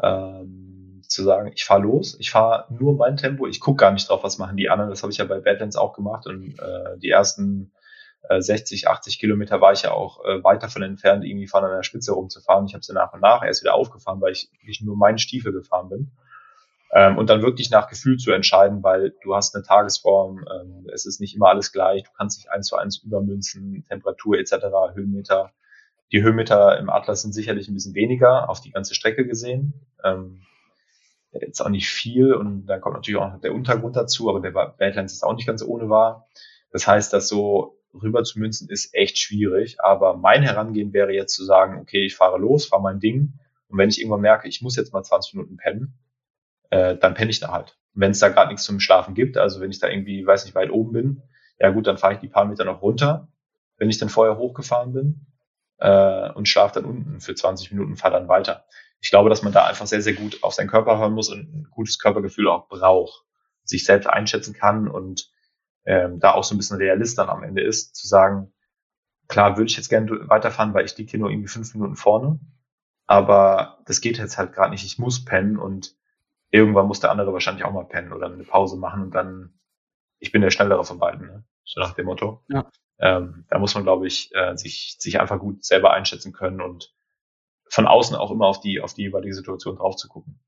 ähm, zu sagen, ich fahre los, ich fahre nur mein Tempo, ich gucke gar nicht drauf, was machen die anderen. Das habe ich ja bei Badlands auch gemacht und äh, die ersten äh, 60, 80 Kilometer war ich ja auch äh, weit davon entfernt, irgendwie von an der Spitze rumzufahren. Ich habe sie nach und nach erst wieder aufgefahren, weil ich wirklich nur meinen Stiefel gefahren bin. Ähm, und dann wirklich nach Gefühl zu entscheiden, weil du hast eine Tagesform, ähm, es ist nicht immer alles gleich, du kannst nicht eins zu eins übermünzen, Temperatur etc., Höhenmeter. Die Höhenmeter im Atlas sind sicherlich ein bisschen weniger auf die ganze Strecke gesehen. Ähm, jetzt auch nicht viel und dann kommt natürlich auch der Untergrund dazu, aber der Badlands ist auch nicht ganz ohne wahr. Das heißt, das so rüber zu münzen ist echt schwierig, aber mein Herangehen wäre jetzt zu sagen, okay, ich fahre los, fahre mein Ding und wenn ich irgendwann merke, ich muss jetzt mal 20 Minuten pennen, äh, dann penne ich da halt. Wenn es da gerade nichts zum Schlafen gibt, also wenn ich da irgendwie, weiß nicht, weit oben bin, ja gut, dann fahre ich die paar Meter noch runter, wenn ich dann vorher hochgefahren bin äh, und schlafe dann unten für 20 Minuten, fahre dann weiter. Ich glaube, dass man da einfach sehr, sehr gut auf seinen Körper hören muss und ein gutes Körpergefühl auch braucht, sich selbst einschätzen kann und ähm, da auch so ein bisschen Realist dann am Ende ist, zu sagen, klar würde ich jetzt gerne weiterfahren, weil ich liege hier nur irgendwie fünf Minuten vorne, aber das geht jetzt halt gerade nicht, ich muss pennen und irgendwann muss der andere wahrscheinlich auch mal pennen oder eine Pause machen und dann, ich bin der Schnellere von beiden, ne? so nach dem Motto. Ja. Ähm, da muss man, glaube ich, äh, sich, sich einfach gut selber einschätzen können und von außen auch immer auf die, auf die jeweilige Situation drauf zu gucken.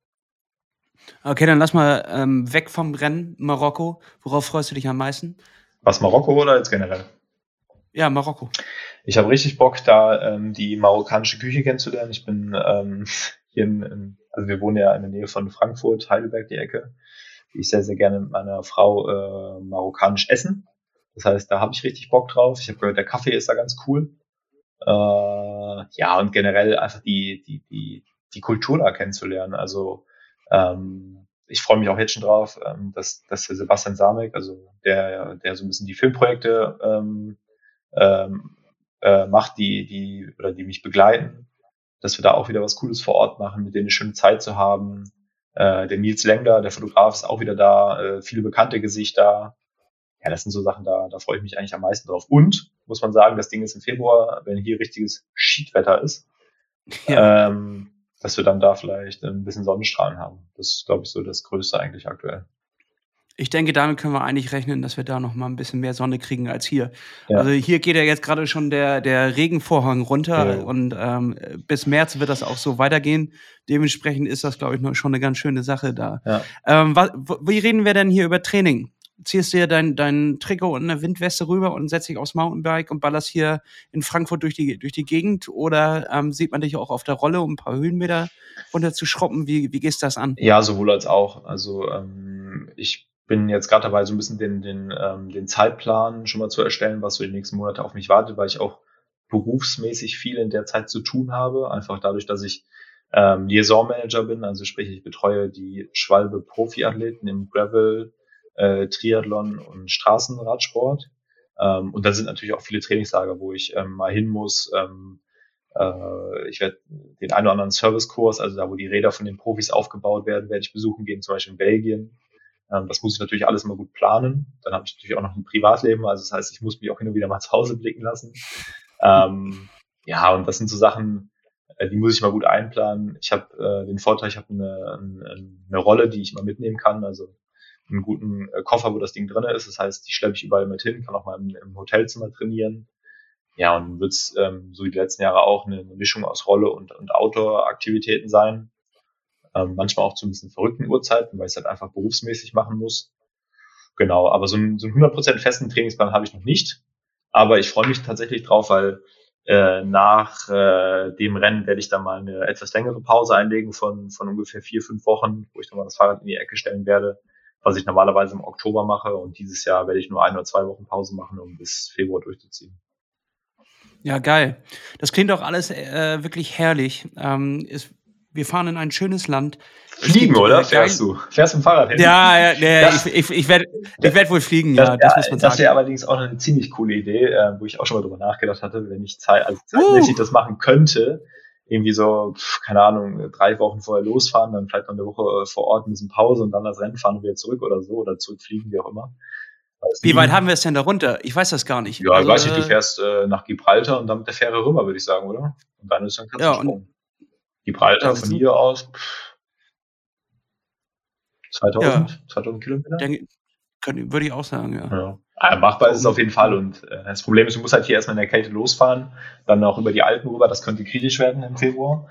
Okay, dann lass mal ähm, weg vom Rennen Marokko. Worauf freust du dich am meisten? Was Marokko oder jetzt generell? Ja, Marokko. Ich habe richtig Bock, da ähm, die marokkanische Küche kennenzulernen. Ich bin ähm, hier in, in, also wir wohnen ja in der Nähe von Frankfurt, Heidelberg, die Ecke. Ich sehr, sehr gerne mit meiner Frau äh, marokkanisch essen. Das heißt, da habe ich richtig Bock drauf. Ich habe gehört, der Kaffee ist da ganz cool. Äh, ja, und generell einfach die, die, die, die Kultur da kennenzulernen. Also ähm, ich freue mich auch jetzt schon drauf, ähm, dass, dass Sebastian Samek, also der, der so ein bisschen die Filmprojekte ähm, ähm, äh, macht, die, die, oder die mich begleiten, dass wir da auch wieder was Cooles vor Ort machen, mit denen eine schöne Zeit zu haben. Äh, der Nils Lengler, der Fotograf, ist auch wieder da, äh, viele bekannte Gesichter. Ja, das sind so Sachen, da, da freue ich mich eigentlich am meisten drauf. Und, muss man sagen, das Ding ist im Februar, wenn hier richtiges Schiedwetter ist, ja. ähm, dass wir dann da vielleicht ein bisschen Sonnenstrahlen haben. Das ist, glaube ich, so das Größte eigentlich aktuell. Ich denke, damit können wir eigentlich rechnen, dass wir da noch mal ein bisschen mehr Sonne kriegen als hier. Ja. Also hier geht ja jetzt gerade schon der, der Regenvorhang runter ja. und ähm, bis März wird das auch so weitergehen. Dementsprechend ist das, glaube ich, noch schon eine ganz schöne Sache da. Ja. Ähm, was, wie reden wir denn hier über Training? ziehst dir dein, dein Trikot und eine Windweste rüber und setzt dich aufs Mountainbike und ballerst hier in Frankfurt durch die, durch die Gegend? Oder ähm, sieht man dich auch auf der Rolle, um ein paar Höhenmeter runterzuschroppen? Wie, wie gehst du das an? Ja, sowohl als auch. Also ähm, ich bin jetzt gerade dabei, so ein bisschen den, den, ähm, den Zeitplan schon mal zu erstellen, was so die nächsten Monate auf mich wartet, weil ich auch berufsmäßig viel in der Zeit zu tun habe. Einfach dadurch, dass ich ähm, Liaison Manager bin, also sprich, ich betreue die Schwalbe Profiathleten im Gravel, äh, Triathlon und Straßenradsport. Ähm, und da sind natürlich auch viele Trainingslager, wo ich ähm, mal hin muss. Ähm, äh, ich werde den einen oder anderen Servicekurs, also da, wo die Räder von den Profis aufgebaut werden, werde ich besuchen gehen, zum Beispiel in Belgien. Ähm, das muss ich natürlich alles immer gut planen. Dann habe ich natürlich auch noch ein Privatleben, also das heißt, ich muss mich auch und wieder mal zu Hause blicken lassen. Ähm, ja, und das sind so Sachen, äh, die muss ich mal gut einplanen. Ich habe äh, den Vorteil, ich habe eine, eine, eine Rolle, die ich mal mitnehmen kann, also einen guten äh, Koffer, wo das Ding drin ist. Das heißt, die schleppe ich überall mit hin, kann auch mal im, im Hotelzimmer trainieren. Ja, und wird's ähm, so wie die letzten Jahre auch eine, eine Mischung aus Rolle und, und Outdoor-Aktivitäten sein. Ähm, manchmal auch zu ein bisschen verrückten Uhrzeiten, weil ich es halt einfach berufsmäßig machen muss. Genau, aber so ein, so ein 100% festen Trainingsplan habe ich noch nicht. Aber ich freue mich tatsächlich drauf, weil äh, nach äh, dem Rennen werde ich dann mal eine etwas längere Pause einlegen von, von ungefähr vier, fünf Wochen, wo ich dann mal das Fahrrad in die Ecke stellen werde, was ich normalerweise im Oktober mache. Und dieses Jahr werde ich nur ein oder zwei Wochen Pause machen, um bis Februar durchzuziehen. Ja, geil. Das klingt auch alles äh, wirklich herrlich. Ähm, ist, wir fahren in ein schönes Land. Fliegen, oder? Fährst du? Fährst du mit dem Fahrrad hin? Ja, ja, ja das, ich, ich, ich werde ich werd wohl fliegen, das, ja, das, muss man sagen. Das wäre allerdings auch eine ziemlich coole Idee, äh, wo ich auch schon mal drüber nachgedacht hatte, wenn ich Zeit, also zeitmäßig uh. das machen könnte, irgendwie so, keine Ahnung, drei Wochen vorher losfahren, dann vielleicht noch eine Woche vor Ort ein bisschen Pause und dann das Rennen fahren und wieder zurück oder so oder zurückfliegen, wie auch immer. Wie weit haben wir es denn da runter? Ich weiß das gar nicht. Ja, also, ich weiß nicht, du äh, fährst äh, nach Gibraltar und dann mit der Fähre rüber, würde ich sagen, oder? Und dann ist dann ja, und, Gibraltar von hier aus 2000, ja. 2000 Kilometer? Denke, können, würde ich auch sagen, ja. ja. ja machbar ist es auf jeden Fall. Und äh, das Problem ist, du musst halt hier erstmal in der Kälte losfahren, dann auch über die Alpen rüber. Das könnte kritisch werden im Februar.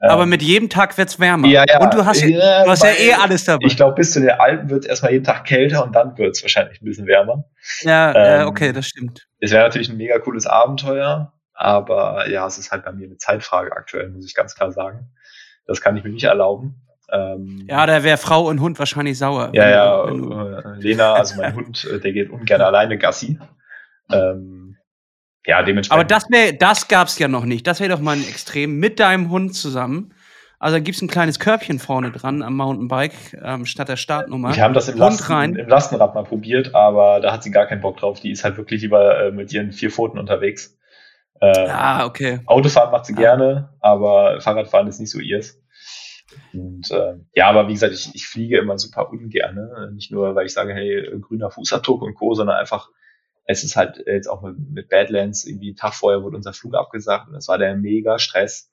Aber ähm, mit jedem Tag wird es wärmer. Ja, ja. Und du hast, ja, du hast ja eh alles dabei. Ich glaube, bis zu den Alpen wird es erstmal jeden Tag kälter und dann wird es wahrscheinlich ein bisschen wärmer. Ja, ähm, okay, das stimmt. Es wäre natürlich ein mega cooles Abenteuer, aber ja, es ist halt bei mir eine Zeitfrage aktuell, muss ich ganz klar sagen. Das kann ich mir nicht erlauben. Ähm, ja, da wäre Frau und Hund wahrscheinlich sauer. Ja, ja, äh, Lena, also mein Hund, äh, der geht ungern alleine Gassi. Ähm, ja, dementsprechend. Aber das das gab's ja noch nicht. Das wäre doch mal ein Extrem mit deinem Hund zusammen. Also da gibt's ein kleines Körbchen vorne dran am Mountainbike ähm, statt der Startnummer. Wir haben das im, Lasten, im Lastenrad mal probiert, aber da hat sie gar keinen Bock drauf. Die ist halt wirklich lieber äh, mit ihren vier Pfoten unterwegs. Äh, ah, okay. Autofahren macht sie ah. gerne, aber Fahrradfahren ist nicht so ihrs. Und äh, ja, aber wie gesagt, ich, ich fliege immer super ungern. Ne? Nicht nur, weil ich sage, hey, grüner Fußabdruck und Co., sondern einfach, es ist halt jetzt auch mit, mit Badlands, irgendwie Tag vorher wurde unser Flug abgesagt und es war der mega Stress.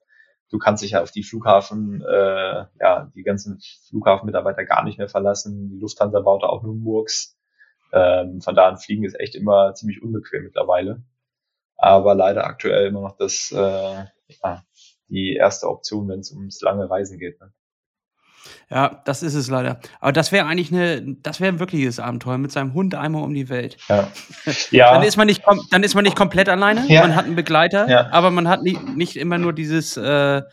Du kannst dich ja auf die Flughafen, äh, ja, die ganzen Flughafenmitarbeiter gar nicht mehr verlassen. Die Lufthansa baut auch nur Murks. Ähm, von da an fliegen ist echt immer ziemlich unbequem mittlerweile. Aber leider aktuell immer noch das, äh, ja, die erste Option, wenn es ums lange Reisen geht. Ne? Ja, das ist es leider. Aber das wäre eigentlich eine, das wäre ein wirkliches Abenteuer mit seinem Hund einmal um die Welt. Ja. ja. dann ist man nicht, dann ist man nicht komplett alleine. Ja. Man hat einen Begleiter, ja. aber man hat nicht, nicht immer nur dieses, äh,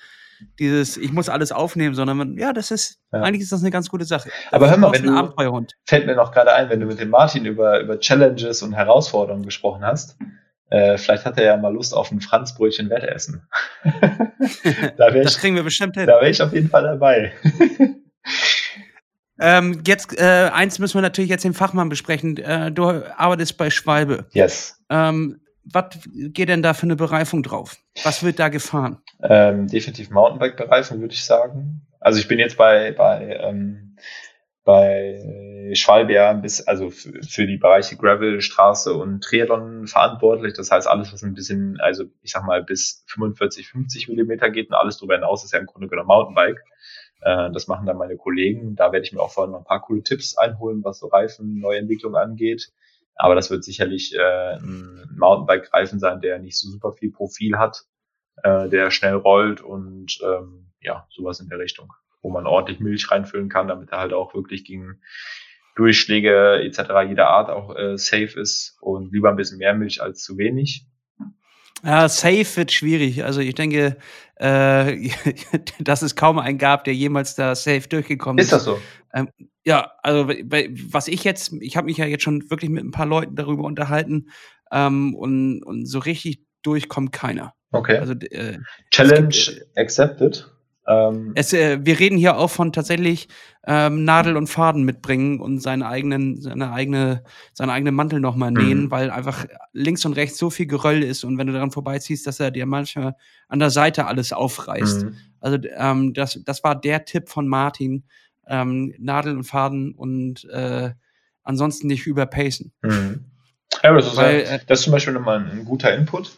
dieses, ich muss alles aufnehmen, sondern man, ja, das ist, eigentlich ist das eine ganz gute Sache. Aber hör mal, wenn du, fällt mir noch gerade ein, wenn du mit dem Martin über, über Challenges und Herausforderungen gesprochen hast, äh, vielleicht hat er ja mal Lust auf ein Franzbrötchen Wettessen. da das ich, kriegen wir bestimmt hin. Da wäre ich auf jeden Fall dabei. ähm, jetzt, äh, eins müssen wir natürlich jetzt den Fachmann besprechen. Äh, du arbeitest bei Schwalbe. Yes. Ähm, was geht denn da für eine Bereifung drauf? Was wird da gefahren? Ähm, definitiv Mountainbike-Bereifung, würde ich sagen. Also ich bin jetzt bei, bei ähm, bei Schwalbe bis, also für die Bereiche Gravel, Straße und Triathlon verantwortlich. Das heißt, alles, was ein bisschen, also ich sag mal, bis 45, 50 Millimeter geht und alles darüber hinaus ist ja im Grunde genommen Mountainbike. Äh, das machen dann meine Kollegen. Da werde ich mir auch vorhin noch ein paar coole Tipps einholen, was so Reifen, Neuentwicklung angeht. Aber das wird sicherlich äh, ein Mountainbike-Reifen sein, der nicht so super viel Profil hat, äh, der schnell rollt und ähm, ja, sowas in der Richtung wo man ordentlich Milch reinfüllen kann, damit er halt auch wirklich gegen Durchschläge etc. jeder Art auch äh, safe ist und lieber ein bisschen mehr Milch als zu wenig. Ja, safe wird schwierig. Also ich denke, äh, dass es kaum einen gab, der jemals da safe durchgekommen ist. Ist das so? Ähm, ja, also was ich jetzt, ich habe mich ja jetzt schon wirklich mit ein paar Leuten darüber unterhalten ähm, und, und so richtig durchkommt keiner. Okay. Also, äh, Challenge gibt, äh, accepted. Ähm, es, äh, wir reden hier auch von tatsächlich ähm, Nadel und Faden mitbringen und seinen eigenen, seine eigene, seinen eigenen Mantel nochmal mhm. nähen, weil einfach links und rechts so viel Geröll ist und wenn du daran vorbeiziehst, dass er dir manchmal an der Seite alles aufreißt. Mhm. Also ähm, das, das war der Tipp von Martin. Ähm, Nadel und Faden und äh, ansonsten nicht überpacen. Mhm. Ja, das ist, weil, ja, das ist zum Beispiel nochmal ein, ein guter Input.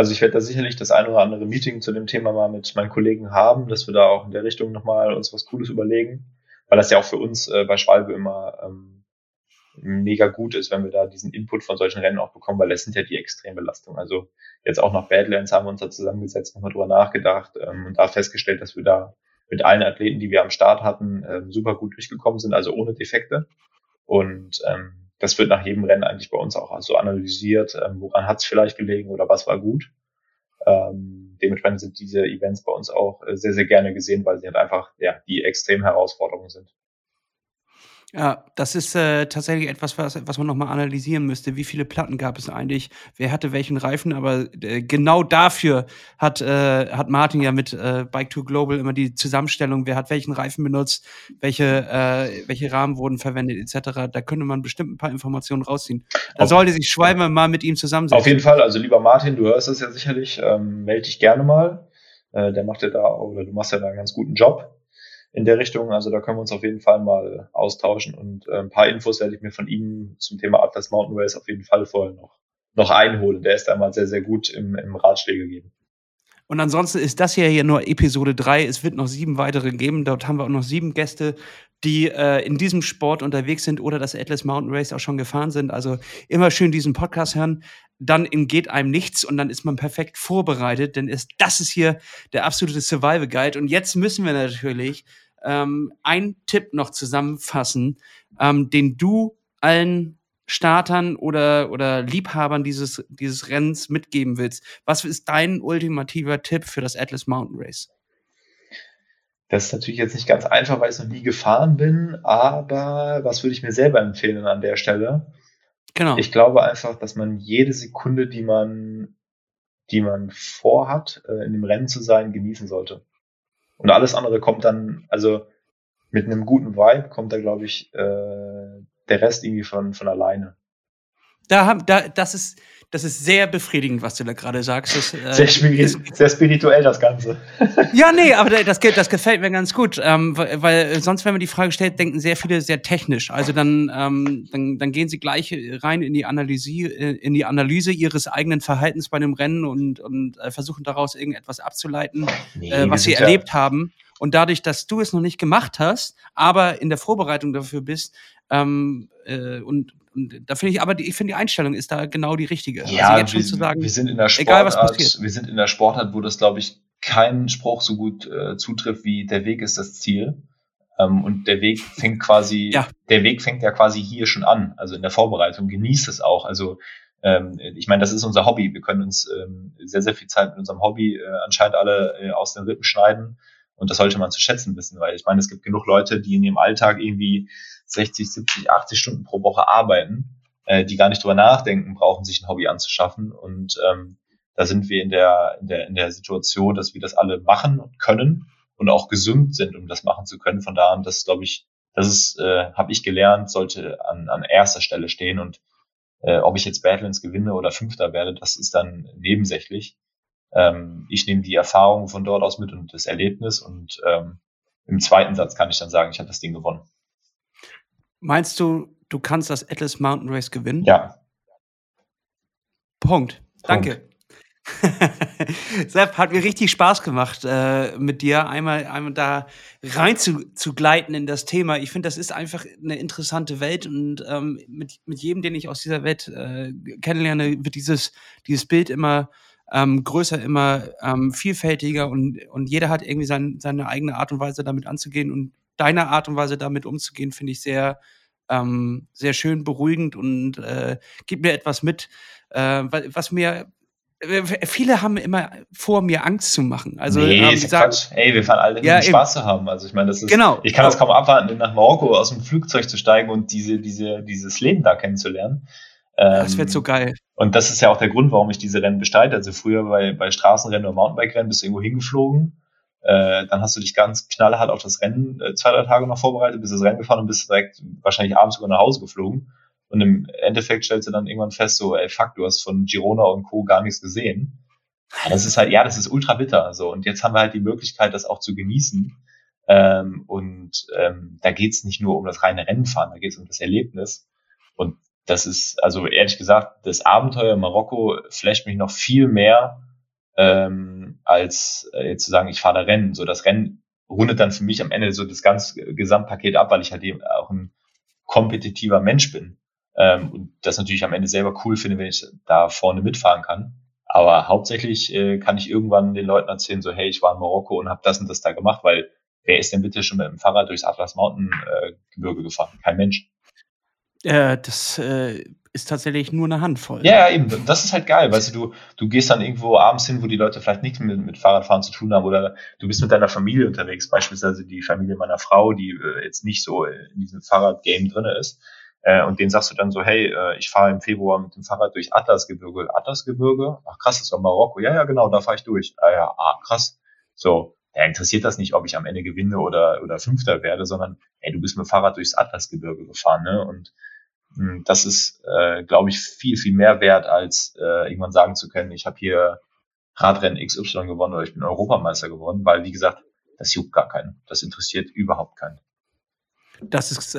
Also ich werde da sicherlich das ein oder andere Meeting zu dem Thema mal mit meinen Kollegen haben, dass wir da auch in der Richtung nochmal uns was Cooles überlegen, weil das ja auch für uns äh, bei Schwalbe immer ähm, mega gut ist, wenn wir da diesen Input von solchen Rennen auch bekommen, weil das sind ja die Extrembelastungen. Also jetzt auch nach Badlands haben wir uns da zusammengesetzt, nochmal drüber nachgedacht ähm, und da festgestellt, dass wir da mit allen Athleten, die wir am Start hatten, ähm, super gut durchgekommen sind, also ohne Defekte. Und ähm, das wird nach jedem Rennen eigentlich bei uns auch so analysiert, ähm, woran hat es vielleicht gelegen oder was war gut. Ähm, dementsprechend sind diese Events bei uns auch äh, sehr, sehr gerne gesehen, weil sie halt einfach ja, die extremen Herausforderungen sind. Ja, das ist äh, tatsächlich etwas, was, was man nochmal analysieren müsste. Wie viele Platten gab es eigentlich? Wer hatte welchen Reifen? Aber äh, genau dafür hat, äh, hat Martin ja mit äh, Bike to Global immer die Zusammenstellung, wer hat welchen Reifen benutzt, welche, äh, welche Rahmen wurden verwendet, etc. Da könnte man bestimmt ein paar Informationen rausziehen. Da auf, sollte sich Schweiber mal mit ihm zusammensetzen. Auf jeden Fall, also lieber Martin, du hörst das ja sicherlich, ähm, melde dich gerne mal. Äh, der macht ja da, oder du machst ja da einen ganz guten Job in der Richtung. Also da können wir uns auf jeden Fall mal austauschen und äh, ein paar Infos werde ich mir von ihm zum Thema Atlas Mountain Race auf jeden Fall vorher noch, noch einholen. Der ist einmal sehr, sehr gut im, im Ratschläge geben. Und ansonsten ist das hier, hier nur Episode 3. Es wird noch sieben weitere geben. Dort haben wir auch noch sieben Gäste, die äh, in diesem Sport unterwegs sind oder das Atlas Mountain Race auch schon gefahren sind. Also immer schön diesen Podcast hören. Dann entgeht einem nichts und dann ist man perfekt vorbereitet, denn ist, das ist hier der absolute Survival Guide. Und jetzt müssen wir natürlich ähm, einen Tipp noch zusammenfassen, ähm, den du allen Startern oder, oder Liebhabern dieses, dieses Rennens mitgeben willst. Was ist dein ultimativer Tipp für das Atlas Mountain Race? Das ist natürlich jetzt nicht ganz einfach, weil ich noch nie gefahren bin, aber was würde ich mir selber empfehlen an der Stelle? Genau. Ich glaube einfach, dass man jede Sekunde, die man, die man vorhat, äh, in dem Rennen zu sein, genießen sollte. Und alles andere kommt dann, also mit einem guten Vibe kommt da, glaube ich, äh, der Rest irgendwie von, von alleine. Da haben, da, das ist, das ist sehr befriedigend, was du da gerade sagst. Das, äh, sehr, spiri sehr spirituell, das Ganze. ja, nee, aber das, das gefällt mir ganz gut. Ähm, weil, weil sonst, wenn man die Frage stellt, denken sehr viele sehr technisch. Also dann, ähm, dann, dann gehen sie gleich rein in die Analyse, in die Analyse ihres eigenen Verhaltens bei einem Rennen und, und äh, versuchen daraus irgendetwas abzuleiten, nee, äh, was sie erlebt ja haben. Und dadurch, dass du es noch nicht gemacht hast, aber in der Vorbereitung dafür bist, ähm, äh, und, und da finde ich aber, die, ich finde die Einstellung ist da genau die richtige. Also ja, also jetzt schon wir, zu sagen, wir sind in der Sportart, egal was passiert. Wir sind in der Sportart, wo das, glaube ich, kein Spruch so gut äh, zutrifft wie der Weg ist das Ziel. Ähm, und der Weg fängt quasi, ja. der Weg fängt ja quasi hier schon an, also in der Vorbereitung. Genießt es auch. Also ähm, ich meine, das ist unser Hobby. Wir können uns ähm, sehr, sehr viel Zeit mit unserem Hobby äh, anscheinend alle äh, aus den Rippen schneiden. Und das sollte man zu schätzen wissen, weil ich meine, es gibt genug Leute, die in ihrem Alltag irgendwie 60, 70, 80 Stunden pro Woche arbeiten, äh, die gar nicht drüber nachdenken, brauchen sich ein Hobby anzuschaffen. Und ähm, da sind wir in der, in der, in der Situation, dass wir das alle machen können und auch gesund sind, um das machen zu können. Von da an, das glaube ich, das ist, äh, habe ich gelernt, sollte an, an erster Stelle stehen. Und äh, ob ich jetzt Badlands gewinne oder Fünfter werde, das ist dann nebensächlich. Ähm, ich nehme die Erfahrung von dort aus mit und das Erlebnis und ähm, im zweiten Satz kann ich dann sagen, ich habe das Ding gewonnen. Meinst du, du kannst das Atlas Mountain Race gewinnen? Ja. Punkt. Danke. Sepp, hat mir richtig Spaß gemacht, äh, mit dir einmal, einmal da rein zu, zu gleiten in das Thema. Ich finde, das ist einfach eine interessante Welt und ähm, mit, mit jedem, den ich aus dieser Welt äh, kennenlerne, wird dieses, dieses Bild immer ähm, größer, immer ähm, vielfältiger und, und jeder hat irgendwie sein, seine eigene Art und Weise damit anzugehen und deine Art und Weise damit umzugehen, finde ich sehr, ähm, sehr schön beruhigend und äh, gibt mir etwas mit, äh, was mir äh, viele haben immer vor, mir Angst zu machen. Also, nee, ähm, ist gesagt, Quatsch. Ey, wir fahren alle ja, Spaß zu haben. Also ich meine, das ist, genau. ich kann das kaum abwarten, nach Marokko aus dem Flugzeug zu steigen und diese, diese, dieses Leben da kennenzulernen. Ähm, das wird so geil. Und das ist ja auch der Grund, warum ich diese Rennen bestreite. Also früher bei, bei Straßenrennen oder Mountainbike-Rennen bist du irgendwo hingeflogen. Äh, dann hast du dich ganz knallhart auf das Rennen äh, zwei, drei Tage noch vorbereitet, bist das Rennen gefahren und bist direkt wahrscheinlich abends sogar nach Hause geflogen. Und im Endeffekt stellst du dann irgendwann fest, so, ey, fuck, du hast von Girona und Co. gar nichts gesehen. Das ist halt, ja, das ist ultra bitter. So. Und jetzt haben wir halt die Möglichkeit, das auch zu genießen. Ähm, und ähm, da geht's nicht nur um das reine Rennenfahren, da geht's um das Erlebnis. Und das ist, also ehrlich gesagt, das Abenteuer in Marokko flasht mich noch viel mehr, ähm, als äh, jetzt zu sagen, ich fahre da Rennen. So das Rennen rundet dann für mich am Ende so das ganze Gesamtpaket ab, weil ich halt eben auch ein kompetitiver Mensch bin. Ähm, und das natürlich am Ende selber cool finde, wenn ich da vorne mitfahren kann. Aber hauptsächlich äh, kann ich irgendwann den Leuten erzählen, so hey, ich war in Marokko und habe das und das da gemacht, weil wer ist denn bitte schon mit dem Fahrrad durchs Atlas Mountain äh, Gebirge gefahren? Kein Mensch. Äh, das äh, ist tatsächlich nur eine Handvoll. Ja, ja, eben. Das ist halt geil. Weißt du, du, du gehst dann irgendwo abends hin, wo die Leute vielleicht nichts mit, mit Fahrradfahren zu tun haben oder du bist mit deiner Familie unterwegs, beispielsweise die Familie meiner Frau, die äh, jetzt nicht so in diesem Fahrradgame drinne ist. Äh, und denen sagst du dann so, hey, äh, ich fahre im Februar mit dem Fahrrad durch Atlasgebirge. Atlasgebirge? Ach krass, das war Marokko. Ja, ja, genau, da fahre ich durch. Ah ja, ah, krass. So, da interessiert das nicht, ob ich am Ende gewinne oder, oder Fünfter werde, sondern hey, du bist mit dem Fahrrad durchs Atlasgebirge gefahren, ne? Und hm, das ist, äh, glaube ich, viel, viel mehr wert, als äh, irgendwann sagen zu können, ich habe hier Radrennen XY gewonnen oder ich bin Europameister geworden, weil, wie gesagt, das juckt gar keinen. Das interessiert überhaupt keinen. Das ist äh,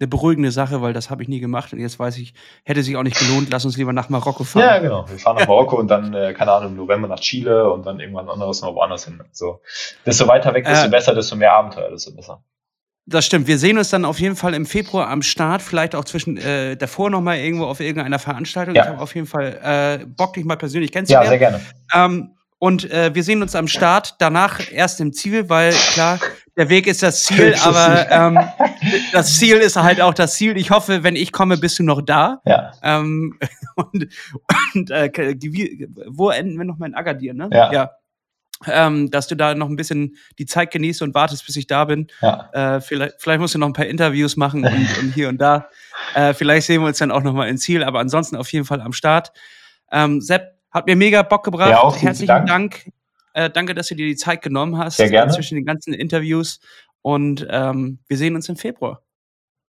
eine beruhigende Sache, weil das habe ich nie gemacht und jetzt weiß ich, hätte sich auch nicht gelohnt, lass uns lieber nach Marokko fahren. Ja, genau. Wir fahren nach Marokko und dann, äh, keine Ahnung, im November nach Chile und dann irgendwann anderes noch woanders hin. So, desto weiter weg, desto äh, besser, desto mehr Abenteuer, desto besser. Das stimmt. Wir sehen uns dann auf jeden Fall im Februar am Start, vielleicht auch zwischen äh, davor noch mal irgendwo auf irgendeiner Veranstaltung. Ja. Ich habe auf jeden Fall äh, Bock, dich mal persönlich kennenzulernen. Ja, sehr gerne. Ähm, und äh, wir sehen uns am Start, danach erst im Ziel, weil klar, der Weg ist das Ziel, aber ähm, das Ziel ist halt auch das Ziel. Ich hoffe, wenn ich komme, bist du noch da. Ja. Ähm, und und äh, wo enden wir noch mal in Agadir, ne? Ja. ja ähm, dass du da noch ein bisschen die Zeit genießt und wartest, bis ich da bin. Ja. Äh, vielleicht, vielleicht musst du noch ein paar Interviews machen und, und hier und da. Äh, vielleicht sehen wir uns dann auch noch mal ins Ziel, aber ansonsten auf jeden Fall am Start. Ähm, Sepp, hat mir mega Bock gebracht. Ja, auch Herzlichen Dank. Dank. Äh, danke, dass du dir die Zeit genommen hast Sehr gerne. zwischen den ganzen Interviews. Und ähm, wir sehen uns im Februar.